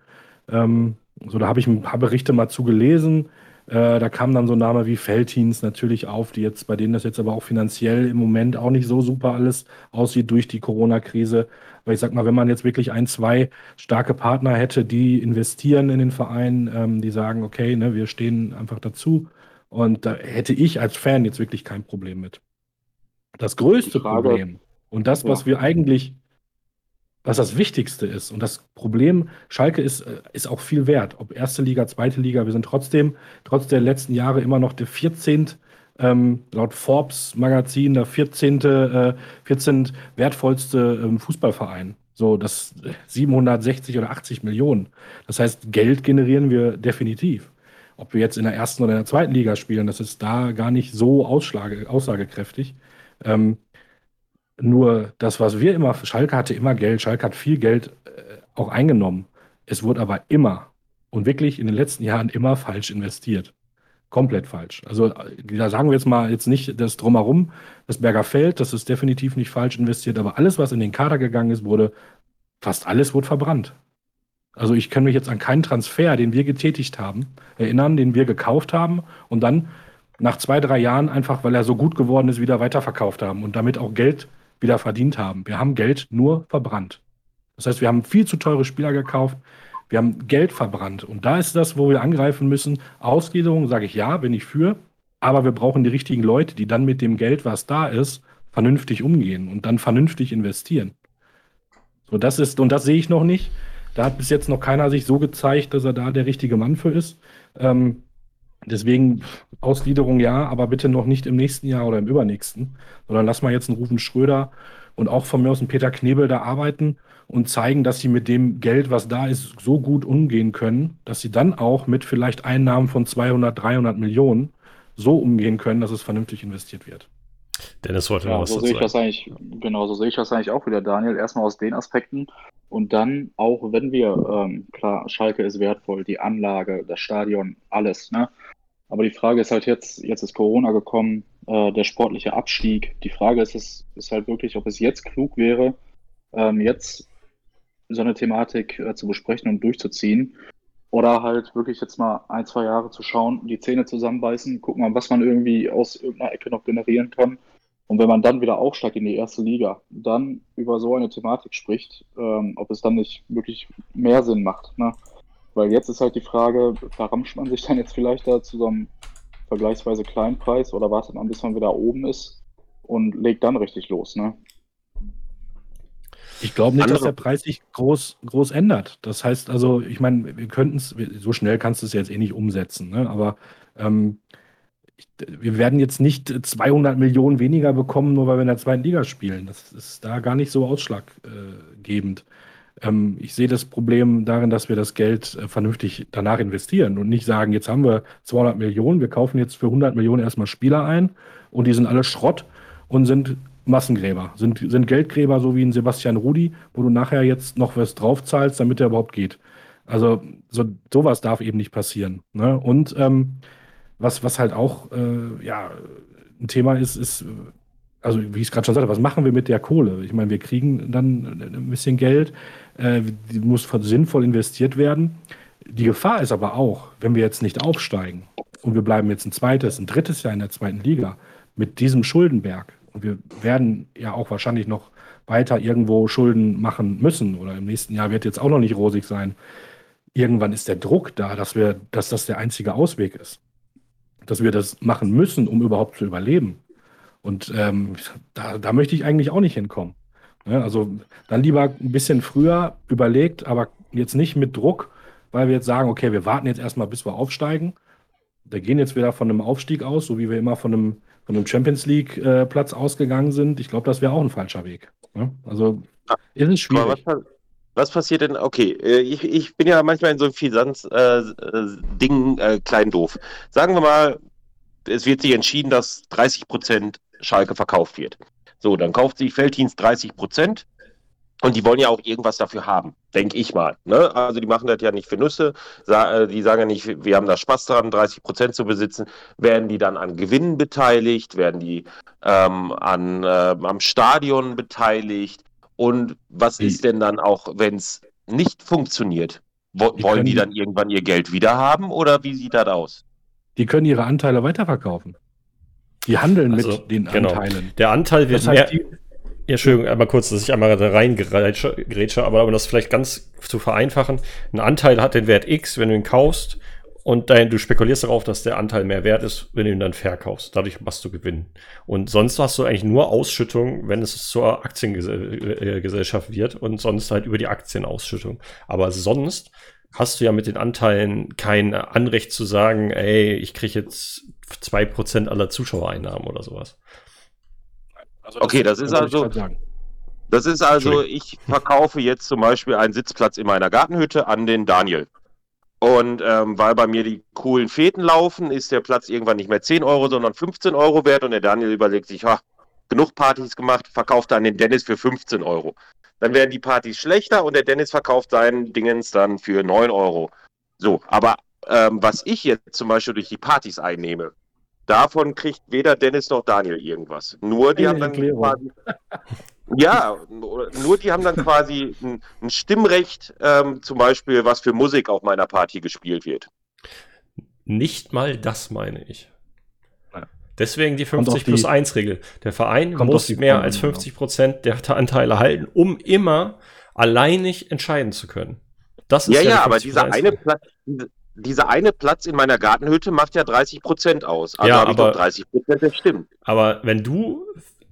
Ähm, so, da habe ich ein paar Berichte mal zu gelesen. Äh, da kam dann so ein Name wie Feltins natürlich auf, die jetzt, bei denen das jetzt aber auch finanziell im Moment auch nicht so super alles aussieht durch die Corona-Krise. Weil ich sag mal, wenn man jetzt wirklich ein, zwei starke Partner hätte, die investieren in den Verein, ähm, die sagen, okay, ne, wir stehen einfach dazu. Und da hätte ich als Fan jetzt wirklich kein Problem mit. Das größte Problem und das, was ja. wir eigentlich, was das Wichtigste ist und das Problem, Schalke ist, äh, ist auch viel wert. Ob erste Liga, zweite Liga, wir sind trotzdem, trotz der letzten Jahre immer noch der 14 ähm, laut Forbes Magazin der 14. Äh, 14. wertvollste ähm, Fußballverein. So, das 760 oder 80 Millionen. Das heißt, Geld generieren wir definitiv. Ob wir jetzt in der ersten oder in der zweiten Liga spielen, das ist da gar nicht so ausschlage, aussagekräftig. Ähm, nur das, was wir immer, Schalke hatte immer Geld, Schalke hat viel Geld äh, auch eingenommen. Es wurde aber immer und wirklich in den letzten Jahren immer falsch investiert komplett falsch. Also da sagen wir jetzt mal jetzt nicht das drumherum, das Berger Feld, das ist definitiv nicht falsch investiert, aber alles, was in den Kader gegangen ist, wurde, fast alles wurde verbrannt. Also ich kann mich jetzt an keinen Transfer, den wir getätigt haben, erinnern, den wir gekauft haben und dann nach zwei, drei Jahren einfach, weil er so gut geworden ist, wieder weiterverkauft haben und damit auch Geld wieder verdient haben. Wir haben Geld nur verbrannt. Das heißt, wir haben viel zu teure Spieler gekauft, wir haben Geld verbrannt. Und da ist das, wo wir angreifen müssen. Ausgliederung, sage ich ja, bin ich für. aber wir brauchen die richtigen Leute, die dann mit dem Geld, was da ist, vernünftig umgehen und dann vernünftig investieren. So, das ist, und das sehe ich noch nicht. Da hat bis jetzt noch keiner sich so gezeigt, dass er da der richtige Mann für ist. Ähm, deswegen Ausgliederung ja, aber bitte noch nicht im nächsten Jahr oder im übernächsten, sondern lass mal jetzt einen Rufen Schröder und auch von mir aus einen Peter Knebel da arbeiten und zeigen, dass sie mit dem Geld, was da ist, so gut umgehen können, dass sie dann auch mit vielleicht Einnahmen von 200, 300 Millionen so umgehen können, dass es vernünftig investiert wird. Dennis wollte Ja, noch was so dazu sehe ich sagen. das eigentlich, genau, so sehe ich das eigentlich auch wieder, Daniel. Erstmal aus den Aspekten und dann auch, wenn wir, ähm, klar, Schalke ist wertvoll, die Anlage, das Stadion, alles, ne? Aber die Frage ist halt jetzt, jetzt ist Corona gekommen, äh, der sportliche Abstieg. Die Frage ist, es ist halt wirklich, ob es jetzt klug wäre, ähm, jetzt so eine Thematik äh, zu besprechen und durchzuziehen. Oder halt wirklich jetzt mal ein, zwei Jahre zu schauen, die Zähne zusammenbeißen, gucken mal, was man irgendwie aus irgendeiner Ecke noch generieren kann. Und wenn man dann wieder aufsteigt in die erste Liga, dann über so eine Thematik spricht, ähm, ob es dann nicht wirklich mehr Sinn macht. Ne? Weil jetzt ist halt die Frage, verramscht man sich dann jetzt vielleicht da zu so einem vergleichsweise kleinen Preis oder wartet man, bis man wieder oben ist und legt dann richtig los, ne? Ich glaube nicht, dass Andere- der Preis sich groß, groß ändert. Das heißt also, ich meine, wir könnten es, so schnell kannst du es jetzt eh nicht umsetzen, ne? aber ähm, ich, wir werden jetzt nicht 200 Millionen weniger bekommen, nur weil wir in der zweiten Liga spielen. Das ist da gar nicht so ausschlaggebend. Ähm, ich sehe das Problem darin, dass wir das Geld äh, vernünftig danach investieren und nicht sagen, jetzt haben wir 200 Millionen, wir kaufen jetzt für 100 Millionen erstmal Spieler ein und die sind alle Schrott und sind Massengräber, sind, sind Geldgräber, so wie ein Sebastian Rudi, wo du nachher jetzt noch was draufzahlst, damit der überhaupt geht. Also so, sowas darf eben nicht passieren. Ne? Und ähm, was, was halt auch äh, ja, ein Thema ist, ist, äh, also wie ich es gerade schon sagte, was machen wir mit der Kohle? Ich meine, wir kriegen dann ein bisschen Geld, äh, die muss sinnvoll investiert werden. Die Gefahr ist aber auch, wenn wir jetzt nicht aufsteigen und wir bleiben jetzt ein zweites, ein drittes Jahr in der zweiten Liga mit diesem Schuldenberg und wir werden ja auch wahrscheinlich noch weiter irgendwo Schulden machen müssen oder im nächsten Jahr wird jetzt auch noch nicht rosig sein. Irgendwann ist der Druck da, dass wir, dass das der einzige Ausweg ist. Dass wir das machen müssen, um überhaupt zu überleben. Und ähm, da, da möchte ich eigentlich auch nicht hinkommen. Ne? Also dann lieber ein bisschen früher überlegt, aber jetzt nicht mit Druck, weil wir jetzt sagen, okay, wir warten jetzt erstmal, bis wir aufsteigen. Wir gehen jetzt wieder von einem Aufstieg aus, so wie wir immer von einem, von einem Champions League-Platz ausgegangen sind. Ich glaube, das wäre auch ein falscher Weg. Ne? Also ist es Aber was, schwierig. pa- was passiert denn? Okay, äh, ich, ich bin ja manchmal in so einem Finanz-Ding äh, klein doof. Sagen wir mal, es wird sich entschieden, dass 30% Schalke verkauft wird. So, dann kauft sich Felddienst 30%. Und die wollen ja auch irgendwas dafür haben, denke ich mal. Ne? Also die machen das ja nicht für Nüsse. Äh, die sagen ja nicht, wir haben da Spaß dran, 30 Prozent zu besitzen. Werden die dann an Gewinnen beteiligt? Werden die ähm, an, äh, am Stadion beteiligt? Und was Die- ist denn dann auch, wenn es nicht funktioniert? Wo Die wollen die dann irgendwann ihr Geld wieder haben oder wie sieht das aus? Die können ihre Anteile weiterverkaufen. Die handeln Also, mit den genau. Anteilen. Der Anteil wird Das heißt, mehr. Ja, Entschuldigung, einmal kurz, dass ich einmal da reingrätsche, grätsche, aber um das vielleicht ganz zu vereinfachen. Ein Anteil hat den Wert X, wenn du ihn kaufst, und dein, du spekulierst darauf, dass der Anteil mehr wert ist, wenn du ihn dann verkaufst. Dadurch machst du Gewinn. Und sonst hast du eigentlich nur Ausschüttung, wenn es zur Aktiengesellschaft wird und sonst halt über die Aktienausschüttung. Aber sonst hast du ja mit den Anteilen kein Anrecht zu sagen, ey, ich kriege jetzt 2% aller Zuschauereinnahmen oder sowas. also Okay, das ist also-. Das ist also, ich verkaufe jetzt zum Beispiel einen Sitzplatz in meiner Gartenhütte an den Daniel. Und ähm, weil bei mir die coolen Feten laufen, ist der Platz irgendwann nicht mehr 10 Euro, sondern 15 Euro wert. Und der Daniel überlegt sich, ha, genug Partys gemacht, verkauft dann den Dennis für 15 Euro. Dann werden die Partys schlechter und der Dennis verkauft seinen Dingens dann für 9 Euro. So, aber ähm, was ich jetzt zum Beispiel durch die Partys einnehme, davon kriegt weder Dennis noch Daniel irgendwas. Nur die Eine haben dann quasi ja, nur die haben dann quasi ein, ein Stimmrecht, ähm, zum Beispiel, was für Musik auf meiner Party gespielt wird. Nicht mal das meine ich. Ja. Deswegen die Kommt 50 auf die- plus 1 Regel. Der Verein muss mehr Form als an, genau. 50 Prozent der Anteile halten, um immer alleinig entscheiden zu können. Das Ja, die ja, aber 50 dieser 1 eine. Platz, diese, dieser eine Platz in meiner Gartenhütte macht ja 30 Prozent aus. Also Ja, habe ich aber- doch 30 Prozent der Stimmen. Aber wenn du,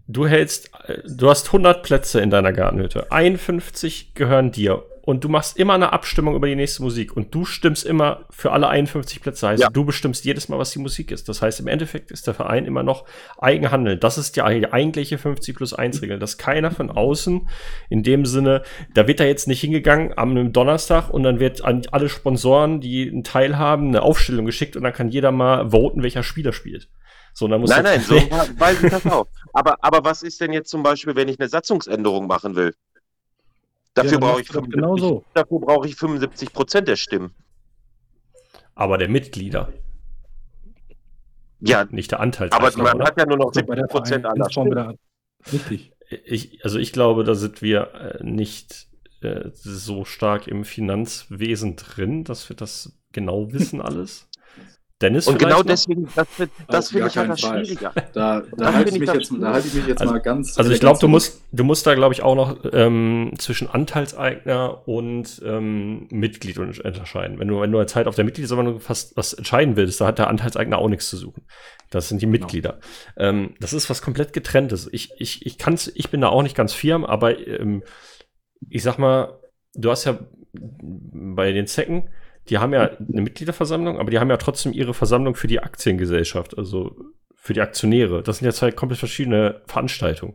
du hältst, äh, du hast 100 Plätze in deiner Gartenhütte, 51 gehören dir und du machst immer eine Abstimmung über die nächste Musik und du stimmst immer für alle 51 Plätze, heißt Ja. du bestimmst jedes Mal, was die Musik ist. Das heißt, im Endeffekt ist der Verein immer noch Eigenhandel. Das ist die eigentliche 50 plus 1 Regel, dass keiner von außen in dem Sinne, da wird da jetzt nicht hingegangen am Donnerstag und dann wird an alle Sponsoren, die einen Teil haben, eine Aufstellung geschickt und dann kann jeder mal voten, welcher Spieler spielt. So, dann muss Nein, nein, so weiß ich das auch. Aber, aber was ist denn jetzt zum Beispiel, wenn ich eine Satzungsänderung machen will? Dafür dann brauche machst ich, du das 75 genau so. dafür brauche ich 75 Prozent der Stimmen. aber der Mitglieder, Ja, nicht der aber Anteilseigner, man oder? hat ja nur noch Also bei 70 der Prozent aller Stimmen. richtig. Ich, also ich glaube, da sind wir äh, nicht äh, so stark im Finanzwesen drin, dass wir das genau wissen alles. Dennis Und genau noch? deswegen, das, das Auf finde ich halt das schwieriger. Da, Das da halte bin ich ich mich das jetzt, da halte ich mich jetzt Also- mal ganz. Also ich glaube, du musst, du musst da, glaube ich, auch noch ähm, zwischen Anteilseigner und ähm, Mitglied un- unterscheiden. Wenn du, wenn du als halt auf der Mitgliedsversammlung fast was entscheiden willst, da hat der Anteilseigner auch nichts zu suchen. Das sind die Mitglieder. Ähm, das ist was komplett getrenntes. Ich, ich, ich kann's, ich bin da auch nicht ganz firm, aber ähm, ich sag mal, du hast ja bei den Zecken, die haben ja eine Mitgliederversammlung, aber die haben ja trotzdem ihre Versammlung für die Aktiengesellschaft, also für die Aktionäre. Das sind ja zwei komplett verschiedene Veranstaltungen.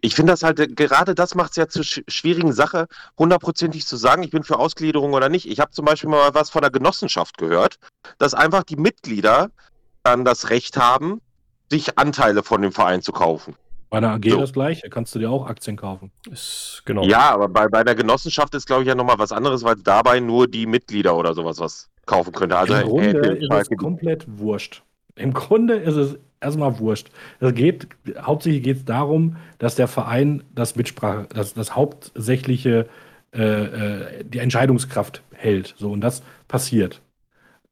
Ich finde das halt, gerade das macht es ja zur sch schwierigen Sache, hundertprozentig zu sagen, ich bin für Ausgliederung oder nicht. Ich habe zum Beispiel mal was von der Genossenschaft gehört, dass einfach die Mitglieder dann das Recht haben, sich Anteile von dem Verein zu kaufen. Bei einer AG So. das gleiche, kannst du dir auch Aktien kaufen. Ist, genau. Ja, aber bei, bei der Genossenschaft ist, glaube ich, ja nochmal was anderes, weil dabei nur die Mitglieder oder sowas was kaufen könnte. Also Im Grunde hätte ist es komplett wurscht. Im Grunde ist es erstmal wurscht. Es geht, hauptsächlich geht es darum, dass der Verein das Mitsprache, das, das hauptsächliche, äh, äh, die Entscheidungskraft hält. So, und das passiert.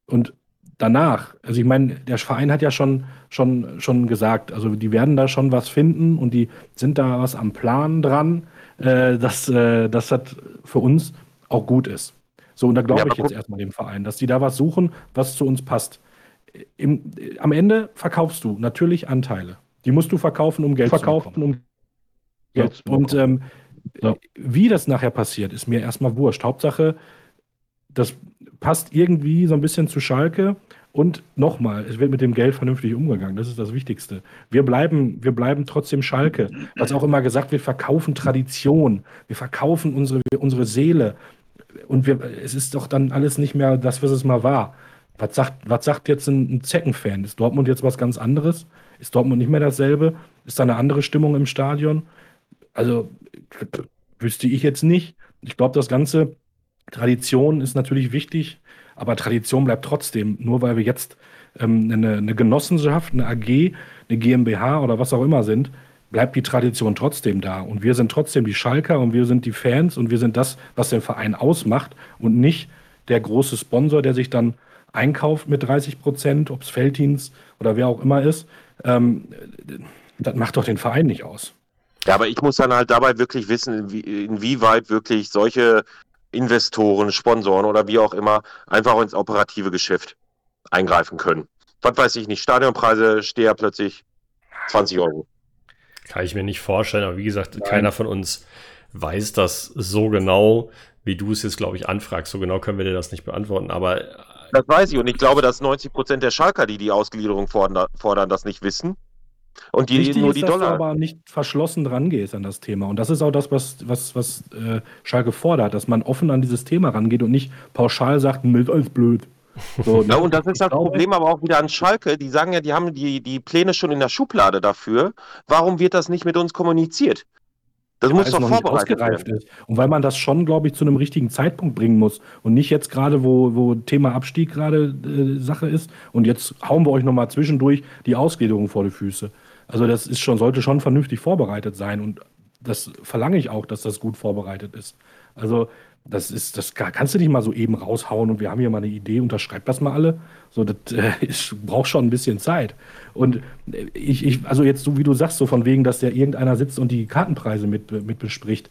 Und danach, also ich meine, der Verein hat ja schon, schon, schon gesagt, also die werden da schon was finden und die sind da was am Plan dran, äh, dass äh, das hat für uns auch gut ist. So, und da glaube Ja, ich jetzt erstmal dem Verein, dass die da was suchen, was zu uns passt. Im, am Ende verkaufst du natürlich Anteile. Die musst du verkaufen, um Geld Verkaufen, zu bekommen. um Geld zu So, und ähm, Ja. wie das nachher passiert, ist mir erstmal wurscht. Hauptsache, das passt irgendwie so ein bisschen zu Schalke. Und nochmal, es wird mit dem Geld vernünftig umgegangen. Das ist das Wichtigste. Wir bleiben, wir bleiben trotzdem Schalke. Was auch immer gesagt wird, verkaufen Tradition. Wir verkaufen unsere, unsere Seele. Und wir, es ist doch dann alles nicht mehr das, was es mal war. Was sagt, was sagt jetzt ein, ein Zecken-Fan? Ist Dortmund jetzt was ganz anderes? Ist Dortmund nicht mehr dasselbe? Ist da eine andere Stimmung im Stadion? Also wüsste ich jetzt nicht. Ich glaube, das Ganze, Tradition ist natürlich wichtig, aber Tradition bleibt trotzdem. Nur weil wir jetzt ähm, eine, eine Genossenschaft, eine AG, eine GmbH oder was auch immer sind, bleibt die Tradition trotzdem da. Und wir sind trotzdem die Schalker und wir sind die Fans und wir sind das, was den Verein ausmacht und nicht der große Sponsor, der sich dann einkauft mit 30 Prozent, ob es Felddienst oder wer auch immer ist. Ähm, das macht doch den Verein nicht aus. Ja, aber ich muss dann halt dabei wirklich wissen, inwie inwieweit wirklich solche Investoren, Sponsoren oder wie auch immer einfach ins operative Geschäft eingreifen können. Was weiß ich nicht, Stadionpreise stehen ja plötzlich 20 Euro. Kann ich mir nicht vorstellen, aber wie gesagt, keiner von uns weiß das so genau, wie du es jetzt, glaube ich, anfragst. So genau können wir dir das nicht beantworten, aber äh, Das weiß ich und ich glaube, dass 90 Prozent der Schalker, die die Ausgliederung fordern, fordern, das nicht wissen. Und die Wichtig nur ist, die dass du Dollar. aber nicht verschlossen dran gehst an das Thema. Und das ist auch das, was, was, was äh, Schalke fordert, dass man offen an dieses Thema rangeht und nicht pauschal sagt, ist alles blöd. So, Ja, und das ist das Problem aber auch wieder an Schalke. Die sagen ja, die haben die, die Pläne schon in der Schublade dafür. Warum wird das nicht mit uns kommuniziert? Das weil muss doch vorbereitet werden. ist. Und weil man das schon, glaube ich, zu einem richtigen Zeitpunkt bringen muss und nicht jetzt gerade, wo, wo Thema Abstieg gerade äh, Sache ist und jetzt hauen wir euch nochmal zwischendurch die Ausgliederung vor die Füße. Also das ist schon, sollte schon vernünftig vorbereitet sein und das verlange ich auch, dass das gut vorbereitet ist. Also das ist, das ka- kannst du nicht mal so eben raushauen und wir haben hier mal eine Idee, unterschreibt das mal alle. So, das äh, braucht schon ein bisschen Zeit. Und äh, ich, ich, also jetzt so wie du sagst, so von wegen, dass da irgendeiner sitzt und die Kartenpreise mit, mit bespricht.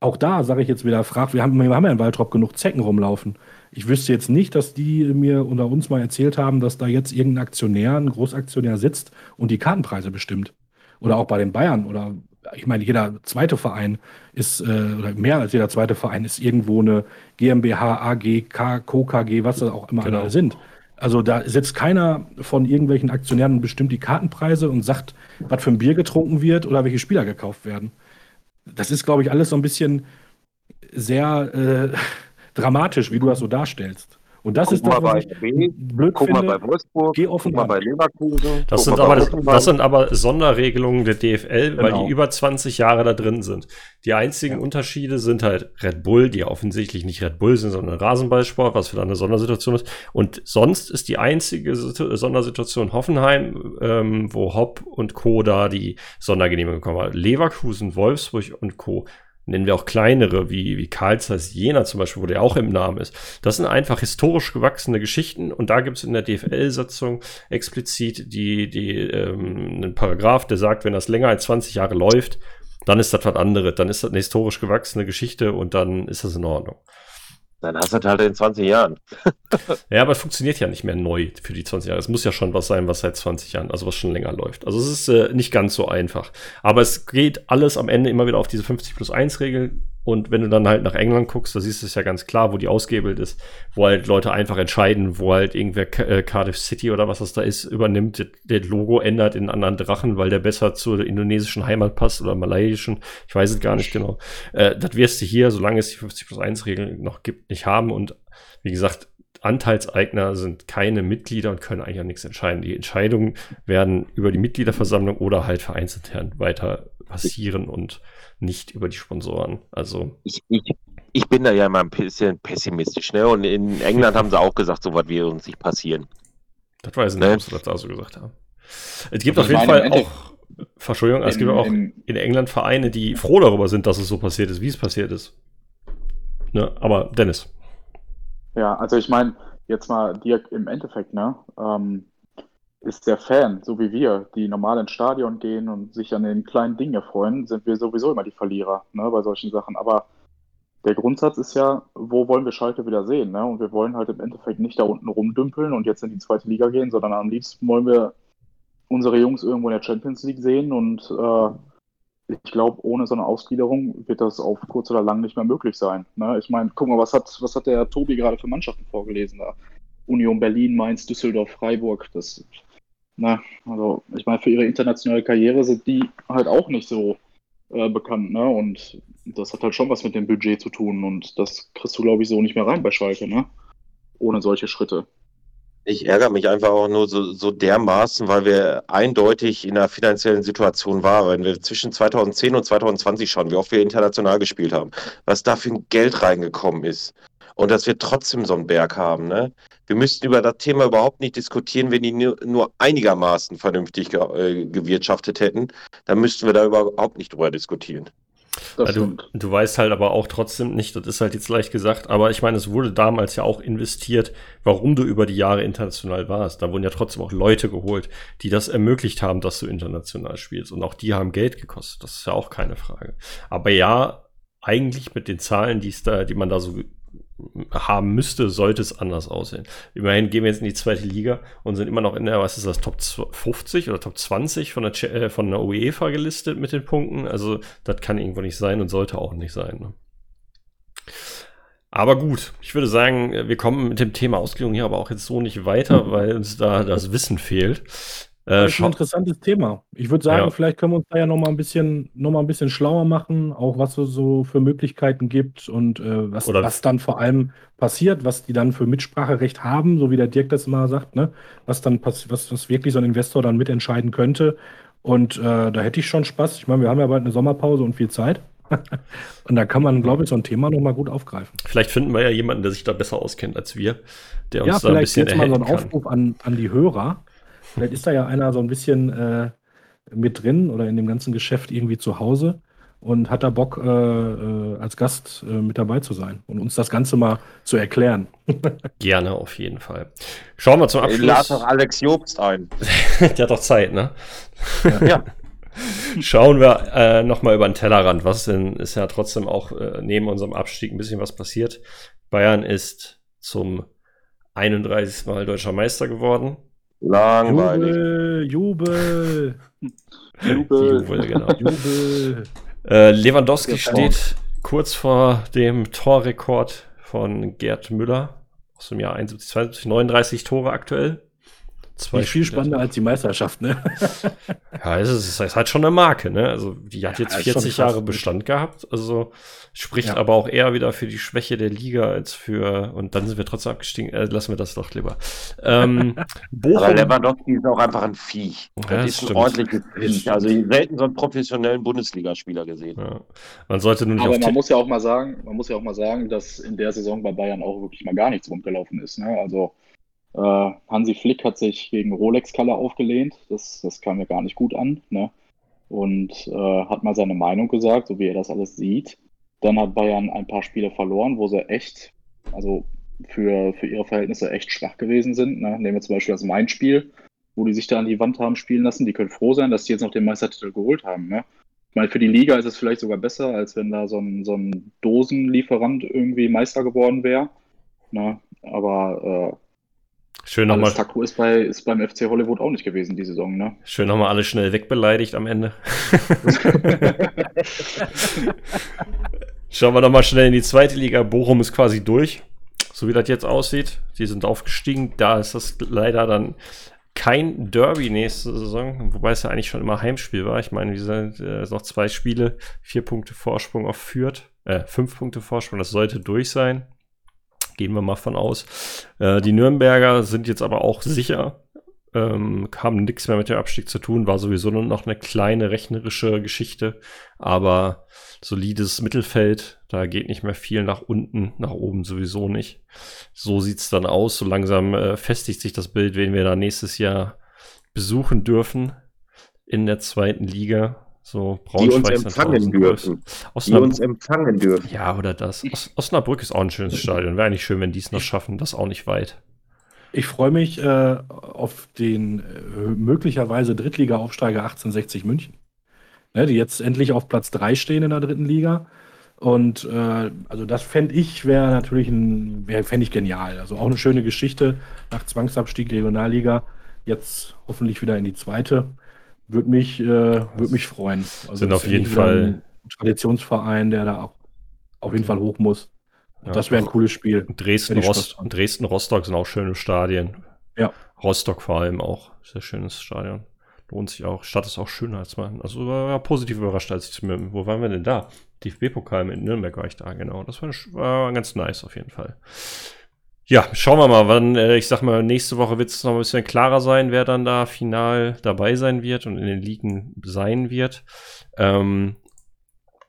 Auch da sage ich jetzt wieder, frag, wir haben, wir haben ja in Waldrop genug Zecken rumlaufen. Ich wüsste jetzt nicht, dass die mir unter uns mal erzählt haben, dass da jetzt irgendein Aktionär, ein Großaktionär sitzt und die Kartenpreise bestimmt. Oder auch bei den Bayern oder ich meine, jeder zweite Verein ist, äh, oder mehr als jeder zweite Verein ist irgendwo eine GmbH, AG, K, Co, KG, was das auch immer Genau. alle sind. Also da sitzt keiner von irgendwelchen Aktionären und bestimmt die Kartenpreise und sagt, was für ein Bier getrunken wird oder welche Spieler gekauft werden. Das ist, glaube ich, alles so ein bisschen sehr äh, dramatisch, wie du das so darstellst. Und das ist Guck das, mal was bei ich RB, blöd guck mal finde. bei Wolfsburg, Geh guck offen mal ran. bei Leverkusen. Das guck sind, mal aber, das, das sind aber Sonderregelungen der DFL, weil Genau. die über 20 Jahre da drin sind. Die einzigen Ja. Unterschiede sind halt Red Bull, die ja offensichtlich nicht Red Bull sind, sondern Rasenballsport, was für eine Sondersituation ist. Und sonst ist die einzige Situ- Sondersituation Hoffenheim, ähm, wo Hopp und Co. da die Sondergenehmigung bekommen haben. Leverkusen, Wolfsburg und Co. Nennen wir auch kleinere, wie, wie Karl Zeiss Jena zum Beispiel, wo der auch im Namen ist. Das sind einfach historisch gewachsene Geschichten und da gibt es in der DFL-Satzung explizit die, die, ähm, einen Paragraph, der sagt, wenn das länger als 20 Jahre läuft, dann ist das was anderes. Dann ist das eine historisch gewachsene Geschichte und dann ist das in Ordnung. Dann hast du das halt in 20 Jahren. Ja, aber es funktioniert ja nicht mehr neu für die 20 Jahre. Es muss ja schon was sein, was seit 20 Jahren, also was schon länger läuft. Also es ist äh, nicht ganz so einfach. Aber es geht alles am Ende immer wieder auf diese 50 plus 1 Regel. Und wenn du dann halt nach England guckst, da siehst du es ja ganz klar, wo die ausgehebelt ist, wo halt Leute einfach entscheiden, wo halt irgendwer äh, Cardiff City oder was das da ist, übernimmt, das Logo ändert in einen anderen Drachen, weil der besser zur indonesischen Heimat passt oder malayischen, ich weiß es gar nicht genau. Äh, das wirst du hier, solange es die 50 plus 1 Regel noch gibt, nicht haben. Und wie gesagt, Anteilseigner sind keine Mitglieder und können eigentlich auch nichts entscheiden. Die Entscheidungen werden über die Mitgliederversammlung oder halt vereinsintern weiter passieren und nicht über die Sponsoren. Also Ich, ich, ich bin da ja immer ein bisschen pessimistisch. Ne? Und in England haben sie auch gesagt, so was wird uns nicht passieren. das weiß ich nicht, Ne? ob sie das da so gesagt haben. Es gibt Also auf jeden Fall auch, Verschuldung, es gibt In- auch in- in England Vereine, die froh darüber sind, dass es so passiert ist, wie es passiert ist. Ne? Aber Dennis, Ja, also ich meine, jetzt mal Dirk im Endeffekt, ne? Ähm, ist der Fan, so wie wir, die normal ins Stadion gehen und sich an den kleinen Dingen erfreuen, sind wir sowieso immer die Verlierer, ne, bei solchen Sachen. Aber der Grundsatz ist ja, wo wollen wir Schalke wieder sehen, ne? Und wir wollen halt im Endeffekt nicht da unten rumdümpeln und jetzt in die zweite Liga gehen, sondern am liebsten wollen wir unsere Jungs irgendwo in der Champions League sehen und äh, ich glaube, ohne so eine Ausgliederung wird das auf kurz oder lang nicht mehr möglich sein. Ne? Ich meine, guck mal, was hat, was hat der Tobi gerade für Mannschaften vorgelesen da? Union Berlin, Mainz, Düsseldorf, Freiburg. Das, na, also ich meine, für ihre internationale Karriere sind die halt auch nicht so äh, bekannt, ne? Und das hat halt schon was mit dem Budget zu tun und das kriegst du, glaube ich, so nicht mehr rein bei Schalke, ne? Ohne solche Schritte. Ich ärgere mich einfach auch nur so, so dermaßen, weil wir eindeutig in einer finanziellen Situation waren. Wenn wir zwischen 2010 und 2020 schauen, wie oft wir international gespielt haben, was da für ein Geld reingekommen ist. Und dass wir trotzdem so einen Berg haben. Ne? Wir müssten über das Thema überhaupt nicht diskutieren, wenn die nur, nur einigermaßen vernünftig ge äh, gewirtschaftet hätten. Dann müssten wir da überhaupt nicht drüber diskutieren. Du, du weißt halt aber auch trotzdem nicht, das ist halt jetzt leicht gesagt, aber ich meine, es wurde damals ja auch investiert, warum du über die Jahre international warst. Da wurden ja trotzdem auch Leute geholt, die das ermöglicht haben, dass du international spielst. Und auch die haben Geld gekostet. Das ist ja auch keine Frage. Aber ja, eigentlich mit den Zahlen, die es da, die man da so haben müsste, sollte es anders aussehen. Immerhin gehen wir jetzt in die zweite Liga und sind immer noch in der, was ist das, Top 50 oder Top 20 von der, äh, von der UEFA gelistet mit den Punkten. Also das kann irgendwo nicht sein und sollte auch nicht sein. Ne? Aber gut, ich würde sagen, wir kommen mit dem Thema Ausgliederung hier aber auch jetzt so nicht weiter, weil uns da das Wissen fehlt. Äh, Das ist ein interessantes Thema. Ich würde sagen, Ja. vielleicht können wir uns da ja noch mal ein bisschen, noch mal ein bisschen schlauer machen, auch was es so für Möglichkeiten gibt und äh, was, Oder- was dann vor allem passiert, was die dann für Mitspracherecht haben, so wie der Dirk das mal sagt, ne? Was dann passiert, was, was wirklich so ein Investor dann mitentscheiden könnte. Und äh, da hätte ich schon Spaß. Ich meine, wir haben ja bald eine Sommerpause und viel Zeit. und da kann man, glaube ich, so ein Thema noch mal gut aufgreifen. vielleicht finden wir ja jemanden, der sich da besser auskennt als wir, der uns Ja, da ein vielleicht bisschen jetzt mal so ein erhelfen kann. Aufruf an, an die Hörer. Vielleicht ist da ja einer so ein bisschen äh, mit drin oder in dem ganzen Geschäft irgendwie zu Hause und hat da Bock, äh, äh, als Gast äh, mit dabei zu sein und uns das Ganze mal zu erklären. Gerne, auf jeden Fall. Schauen wir zum Ich lade Abschluss. doch Alex Jobst ein. Der hat doch Zeit, ne? Ja. Schauen wir äh, nochmal über den Tellerrand. Was denn ist ja trotzdem auch äh, neben unserem Abstieg ein bisschen was passiert. Bayern ist zum 31. Mal deutscher Meister geworden. Langweilig. Jubel, Jubel, Jubel. Jubel, genau. Jubel. Äh, Lewandowski Ja, steht kurz vor dem Torrekord von Gerd Müller aus dem Jahr 71, 72, 39 Tore aktuell. Zwei Nicht viel spannender als die Meisterschaft, ne? Ja, es ist, es ist halt schon eine Marke, ne? Also die hat Ja, jetzt schon 40 krass. Jahre Bestand gehabt, also spricht Ja. aber auch eher wieder für die Schwäche der Liga als für und dann sind wir trotzdem abgestiegen. Äh, lassen wir das doch lieber. Ähm, Bochum, Aber Lewandowski ist auch einfach ein Viech. Ja, das das ist ein ordentliches Viech. Also selten so einen professionellen Bundesligaspieler gesehen. ja. man sollte nun nicht Aber auf man muss ja auch mal sagen, man muss ja auch mal sagen, dass in der Saison bei Bayern auch wirklich mal gar nichts rundgelaufen ist. Ne? Also äh, Hansi Flick hat sich gegen Rolex Kalle aufgelehnt. Das, das kam mir gar nicht gut an. Ne? Und äh, hat mal seine Meinung gesagt, so wie er das alles sieht. Dann hat Bayern ein paar Spiele verloren, wo sie echt, also für, für ihre Verhältnisse echt schwach gewesen sind. Ne? Nehmen wir zum Beispiel das Main-Spiel, wo die sich da an die Wand haben spielen lassen. Die können froh sein, dass die jetzt noch den Meistertitel geholt haben. Ne? Ich meine, für die Liga ist es vielleicht sogar besser, als wenn da so ein, so ein Dosenlieferant irgendwie Meister geworden wäre. Ne? Aber schön nochmal alles Taco ist, bei, ist beim FC Hollywood auch nicht gewesen die Saison. Ne? schön noch mal alle schnell wegbeleidigt am Ende. Schauen wir noch mal schnell in die zweite Liga. Bochum ist quasi durch, so wie das jetzt aussieht. Die sind aufgestiegen. Da ist das leider dann kein Derby nächste Saison, wobei es ja eigentlich schon immer Heimspiel war. Ich meine, wir sind äh, noch zwei Spiele, vier Punkte Vorsprung auf Fürth, äh, fünf Punkte Vorsprung, das sollte durch sein. Gehen wir mal von aus. Äh, die Nürnberger sind jetzt aber auch sicher, ähm, haben nichts mehr mit dem Abstieg zu tun, war sowieso nur noch eine kleine rechnerische Geschichte, aber solides Mittelfeld, da geht nicht mehr viel nach unten, nach oben sowieso nicht. So sieht's dann aus, so langsam äh, festigt sich das Bild, wen wir da nächstes Jahr besuchen dürfen in der zweiten Liga. So Die uns empfangen dürfen. Die Osnabrück, uns empfangen dürfen. ja, oder das. Os Osnabrück ist auch ein schönes Stadion. Wäre eigentlich schön, wenn die es noch schaffen. Das ist auch nicht weit. Ich freue mich äh, auf den äh, möglicherweise Drittliga-Aufsteiger 1860 München, ne, die jetzt endlich auf Platz 3 stehen in der dritten Liga. Und äh, also das fände ich, wäre natürlich ein, wär, fände ich genial. Also auch eine schöne Geschichte nach Zwangsabstieg Regionalliga, jetzt hoffentlich wieder in die zweite. Würde mich, äh, würd mich freuen. Also Sind auf jeden Fall- ein Traditionsverein, der da auch auf jeden Fall hoch muss. Ja, das wäre ein cooles Spiel. Dresden, Rost. Dresden, Rostock sind auch schöne Stadien. Ja. Rostock vor allem auch. Sehr schönes Stadion. Lohnt sich auch. Stadt ist auch schöner als man. Also war positiv überrascht, als ich mit, wo waren wir denn da? DFB-Pokal mit Nürnberg war ich da, genau. Das war, war ganz nice auf jeden Fall. Ja, schauen wir mal, wann, äh, ich sag mal, nächste Woche wird es noch ein bisschen klarer sein, wer dann da final dabei sein wird und in den Ligen sein wird. Ähm,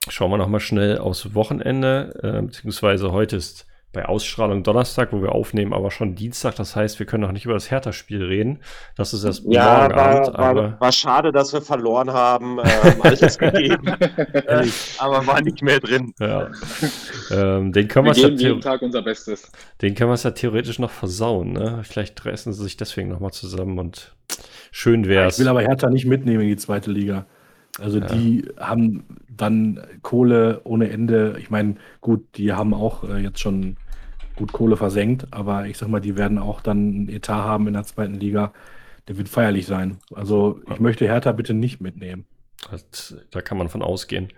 schauen wir noch mal schnell aufs Wochenende, äh, beziehungsweise heute ist bei Ausstrahlung Donnerstag, wo wir aufnehmen, aber schon Dienstag. Das heißt, wir können noch nicht über das Hertha-Spiel reden. Das ist erst Ja, morgen Abend, war, aber war, war schade, dass wir verloren haben. Äh, haben alles gegeben. äh, aber war nicht mehr drin. ja. ähm, den können Wir wir geben ja, jeden Tag unser Bestes. den können wir ja theoretisch noch versauen. Ne? Vielleicht reißen sie sich deswegen noch mal zusammen und schön wär's. Ich will aber Hertha nicht mitnehmen in die zweite Liga. Also Ja. die haben dann Kohle ohne Ende. Ich meine, gut, die haben auch äh, jetzt schon gut Kohle versenkt, aber ich sag mal, die werden auch dann einen Etat haben in der zweiten Liga. Der wird feierlich sein. Also ich Ja. möchte Hertha bitte nicht mitnehmen. Das, da kann man von ausgehen.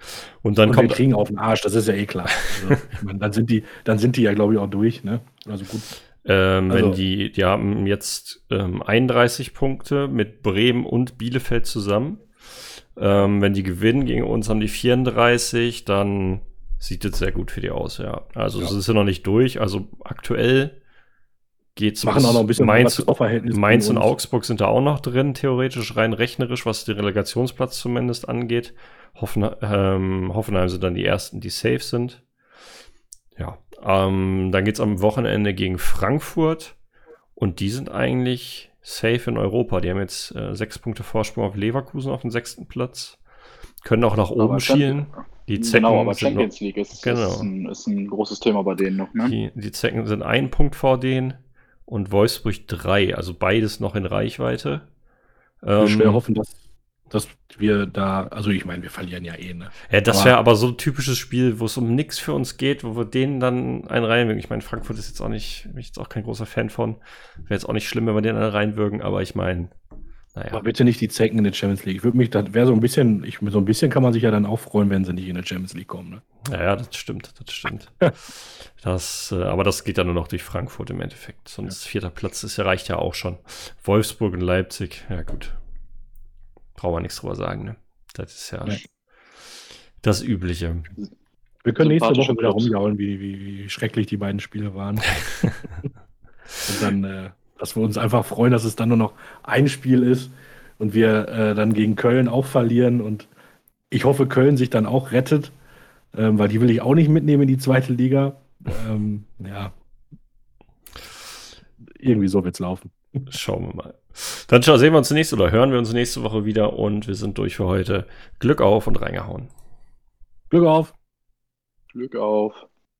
Und dann Und wir kommt kriegen auf den Arsch, das ist ja eh klar. Also, ich meine, dann sind die, dann sind die ja, glaube ich, auch durch, ne? Also gut. Ähm, Also- wenn die, die haben jetzt ähm, 31 Punkte mit Bremen und Bielefeld zusammen. Ähm, wenn die gewinnen gegen uns, haben die 34, dann sieht es sehr gut für die aus, ja. Also Ja. es ist ja noch nicht durch. Also aktuell geht's Machen auch noch ein bisschen Mainz, Mainz und. Augsburg sind da auch noch drin, theoretisch rein rechnerisch, was den Relegationsplatz zumindest angeht. Hoffen, ähm, Hoffenheim sind dann die ersten, die safe sind. Ja, ähm, dann geht's am Wochenende gegen Frankfurt und die sind eigentlich safe in Europa. Die haben jetzt äh, sechs Punkte Vorsprung auf Leverkusen auf dem sechsten Platz. Können auch nach oben Aber schielen. Die Zecken genau, aber sind noch, Champions League ist, Genau. ist, ein, ist ein großes Thema bei denen noch. Ne? die, die Zecken sind ein Punkt vor denen und Wolfsburg drei, also beides noch in Reichweite. Ich will Ähm, hoffen, dass, dass wir da, also ich meine, wir verlieren ja eh, ne? Ja, das wäre aber so ein typisches Spiel, wo es um nichts für uns geht, wo wir denen dann einen reinwürgen. Ich meine, Frankfurt ist jetzt auch nicht, bin ich jetzt auch kein großer Fan von. Wäre jetzt auch nicht schlimm, wenn wir den einen reinwürgen, aber ich meine, naja. Aber bitte nicht die Zecken in der Champions League. Ich würde mich, das wäre so ein bisschen, ich, so ein bisschen kann man sich ja dann auch freuen, wenn sie nicht in der Champions League kommen. Ne? Ja, ja, das stimmt, das stimmt. das, äh, aber das geht ja nur noch durch Frankfurt im Endeffekt. Sonst ja. vierter Platz das reicht ja auch schon. Wolfsburg und Leipzig, ja gut. Brauchen wir nichts drüber sagen, ne? Das ist ja nee. das Übliche. Wir können nächste Woche wieder rumjaulen, wie, wie, wie schrecklich die beiden Spiele waren. und dann äh, dass wir uns einfach freuen, dass es dann nur noch ein Spiel ist und wir äh, dann gegen Köln auch verlieren. Und ich hoffe, Köln sich dann auch rettet, ähm, weil die will ich auch nicht mitnehmen in die zweite Liga. Ähm, ja. Irgendwie so wird es laufen. Schauen wir mal. Dann sehen wir uns nächste oder hören wir uns nächste Woche wieder und wir sind durch für heute. Glück auf und reingehauen. Glück auf. Glück auf.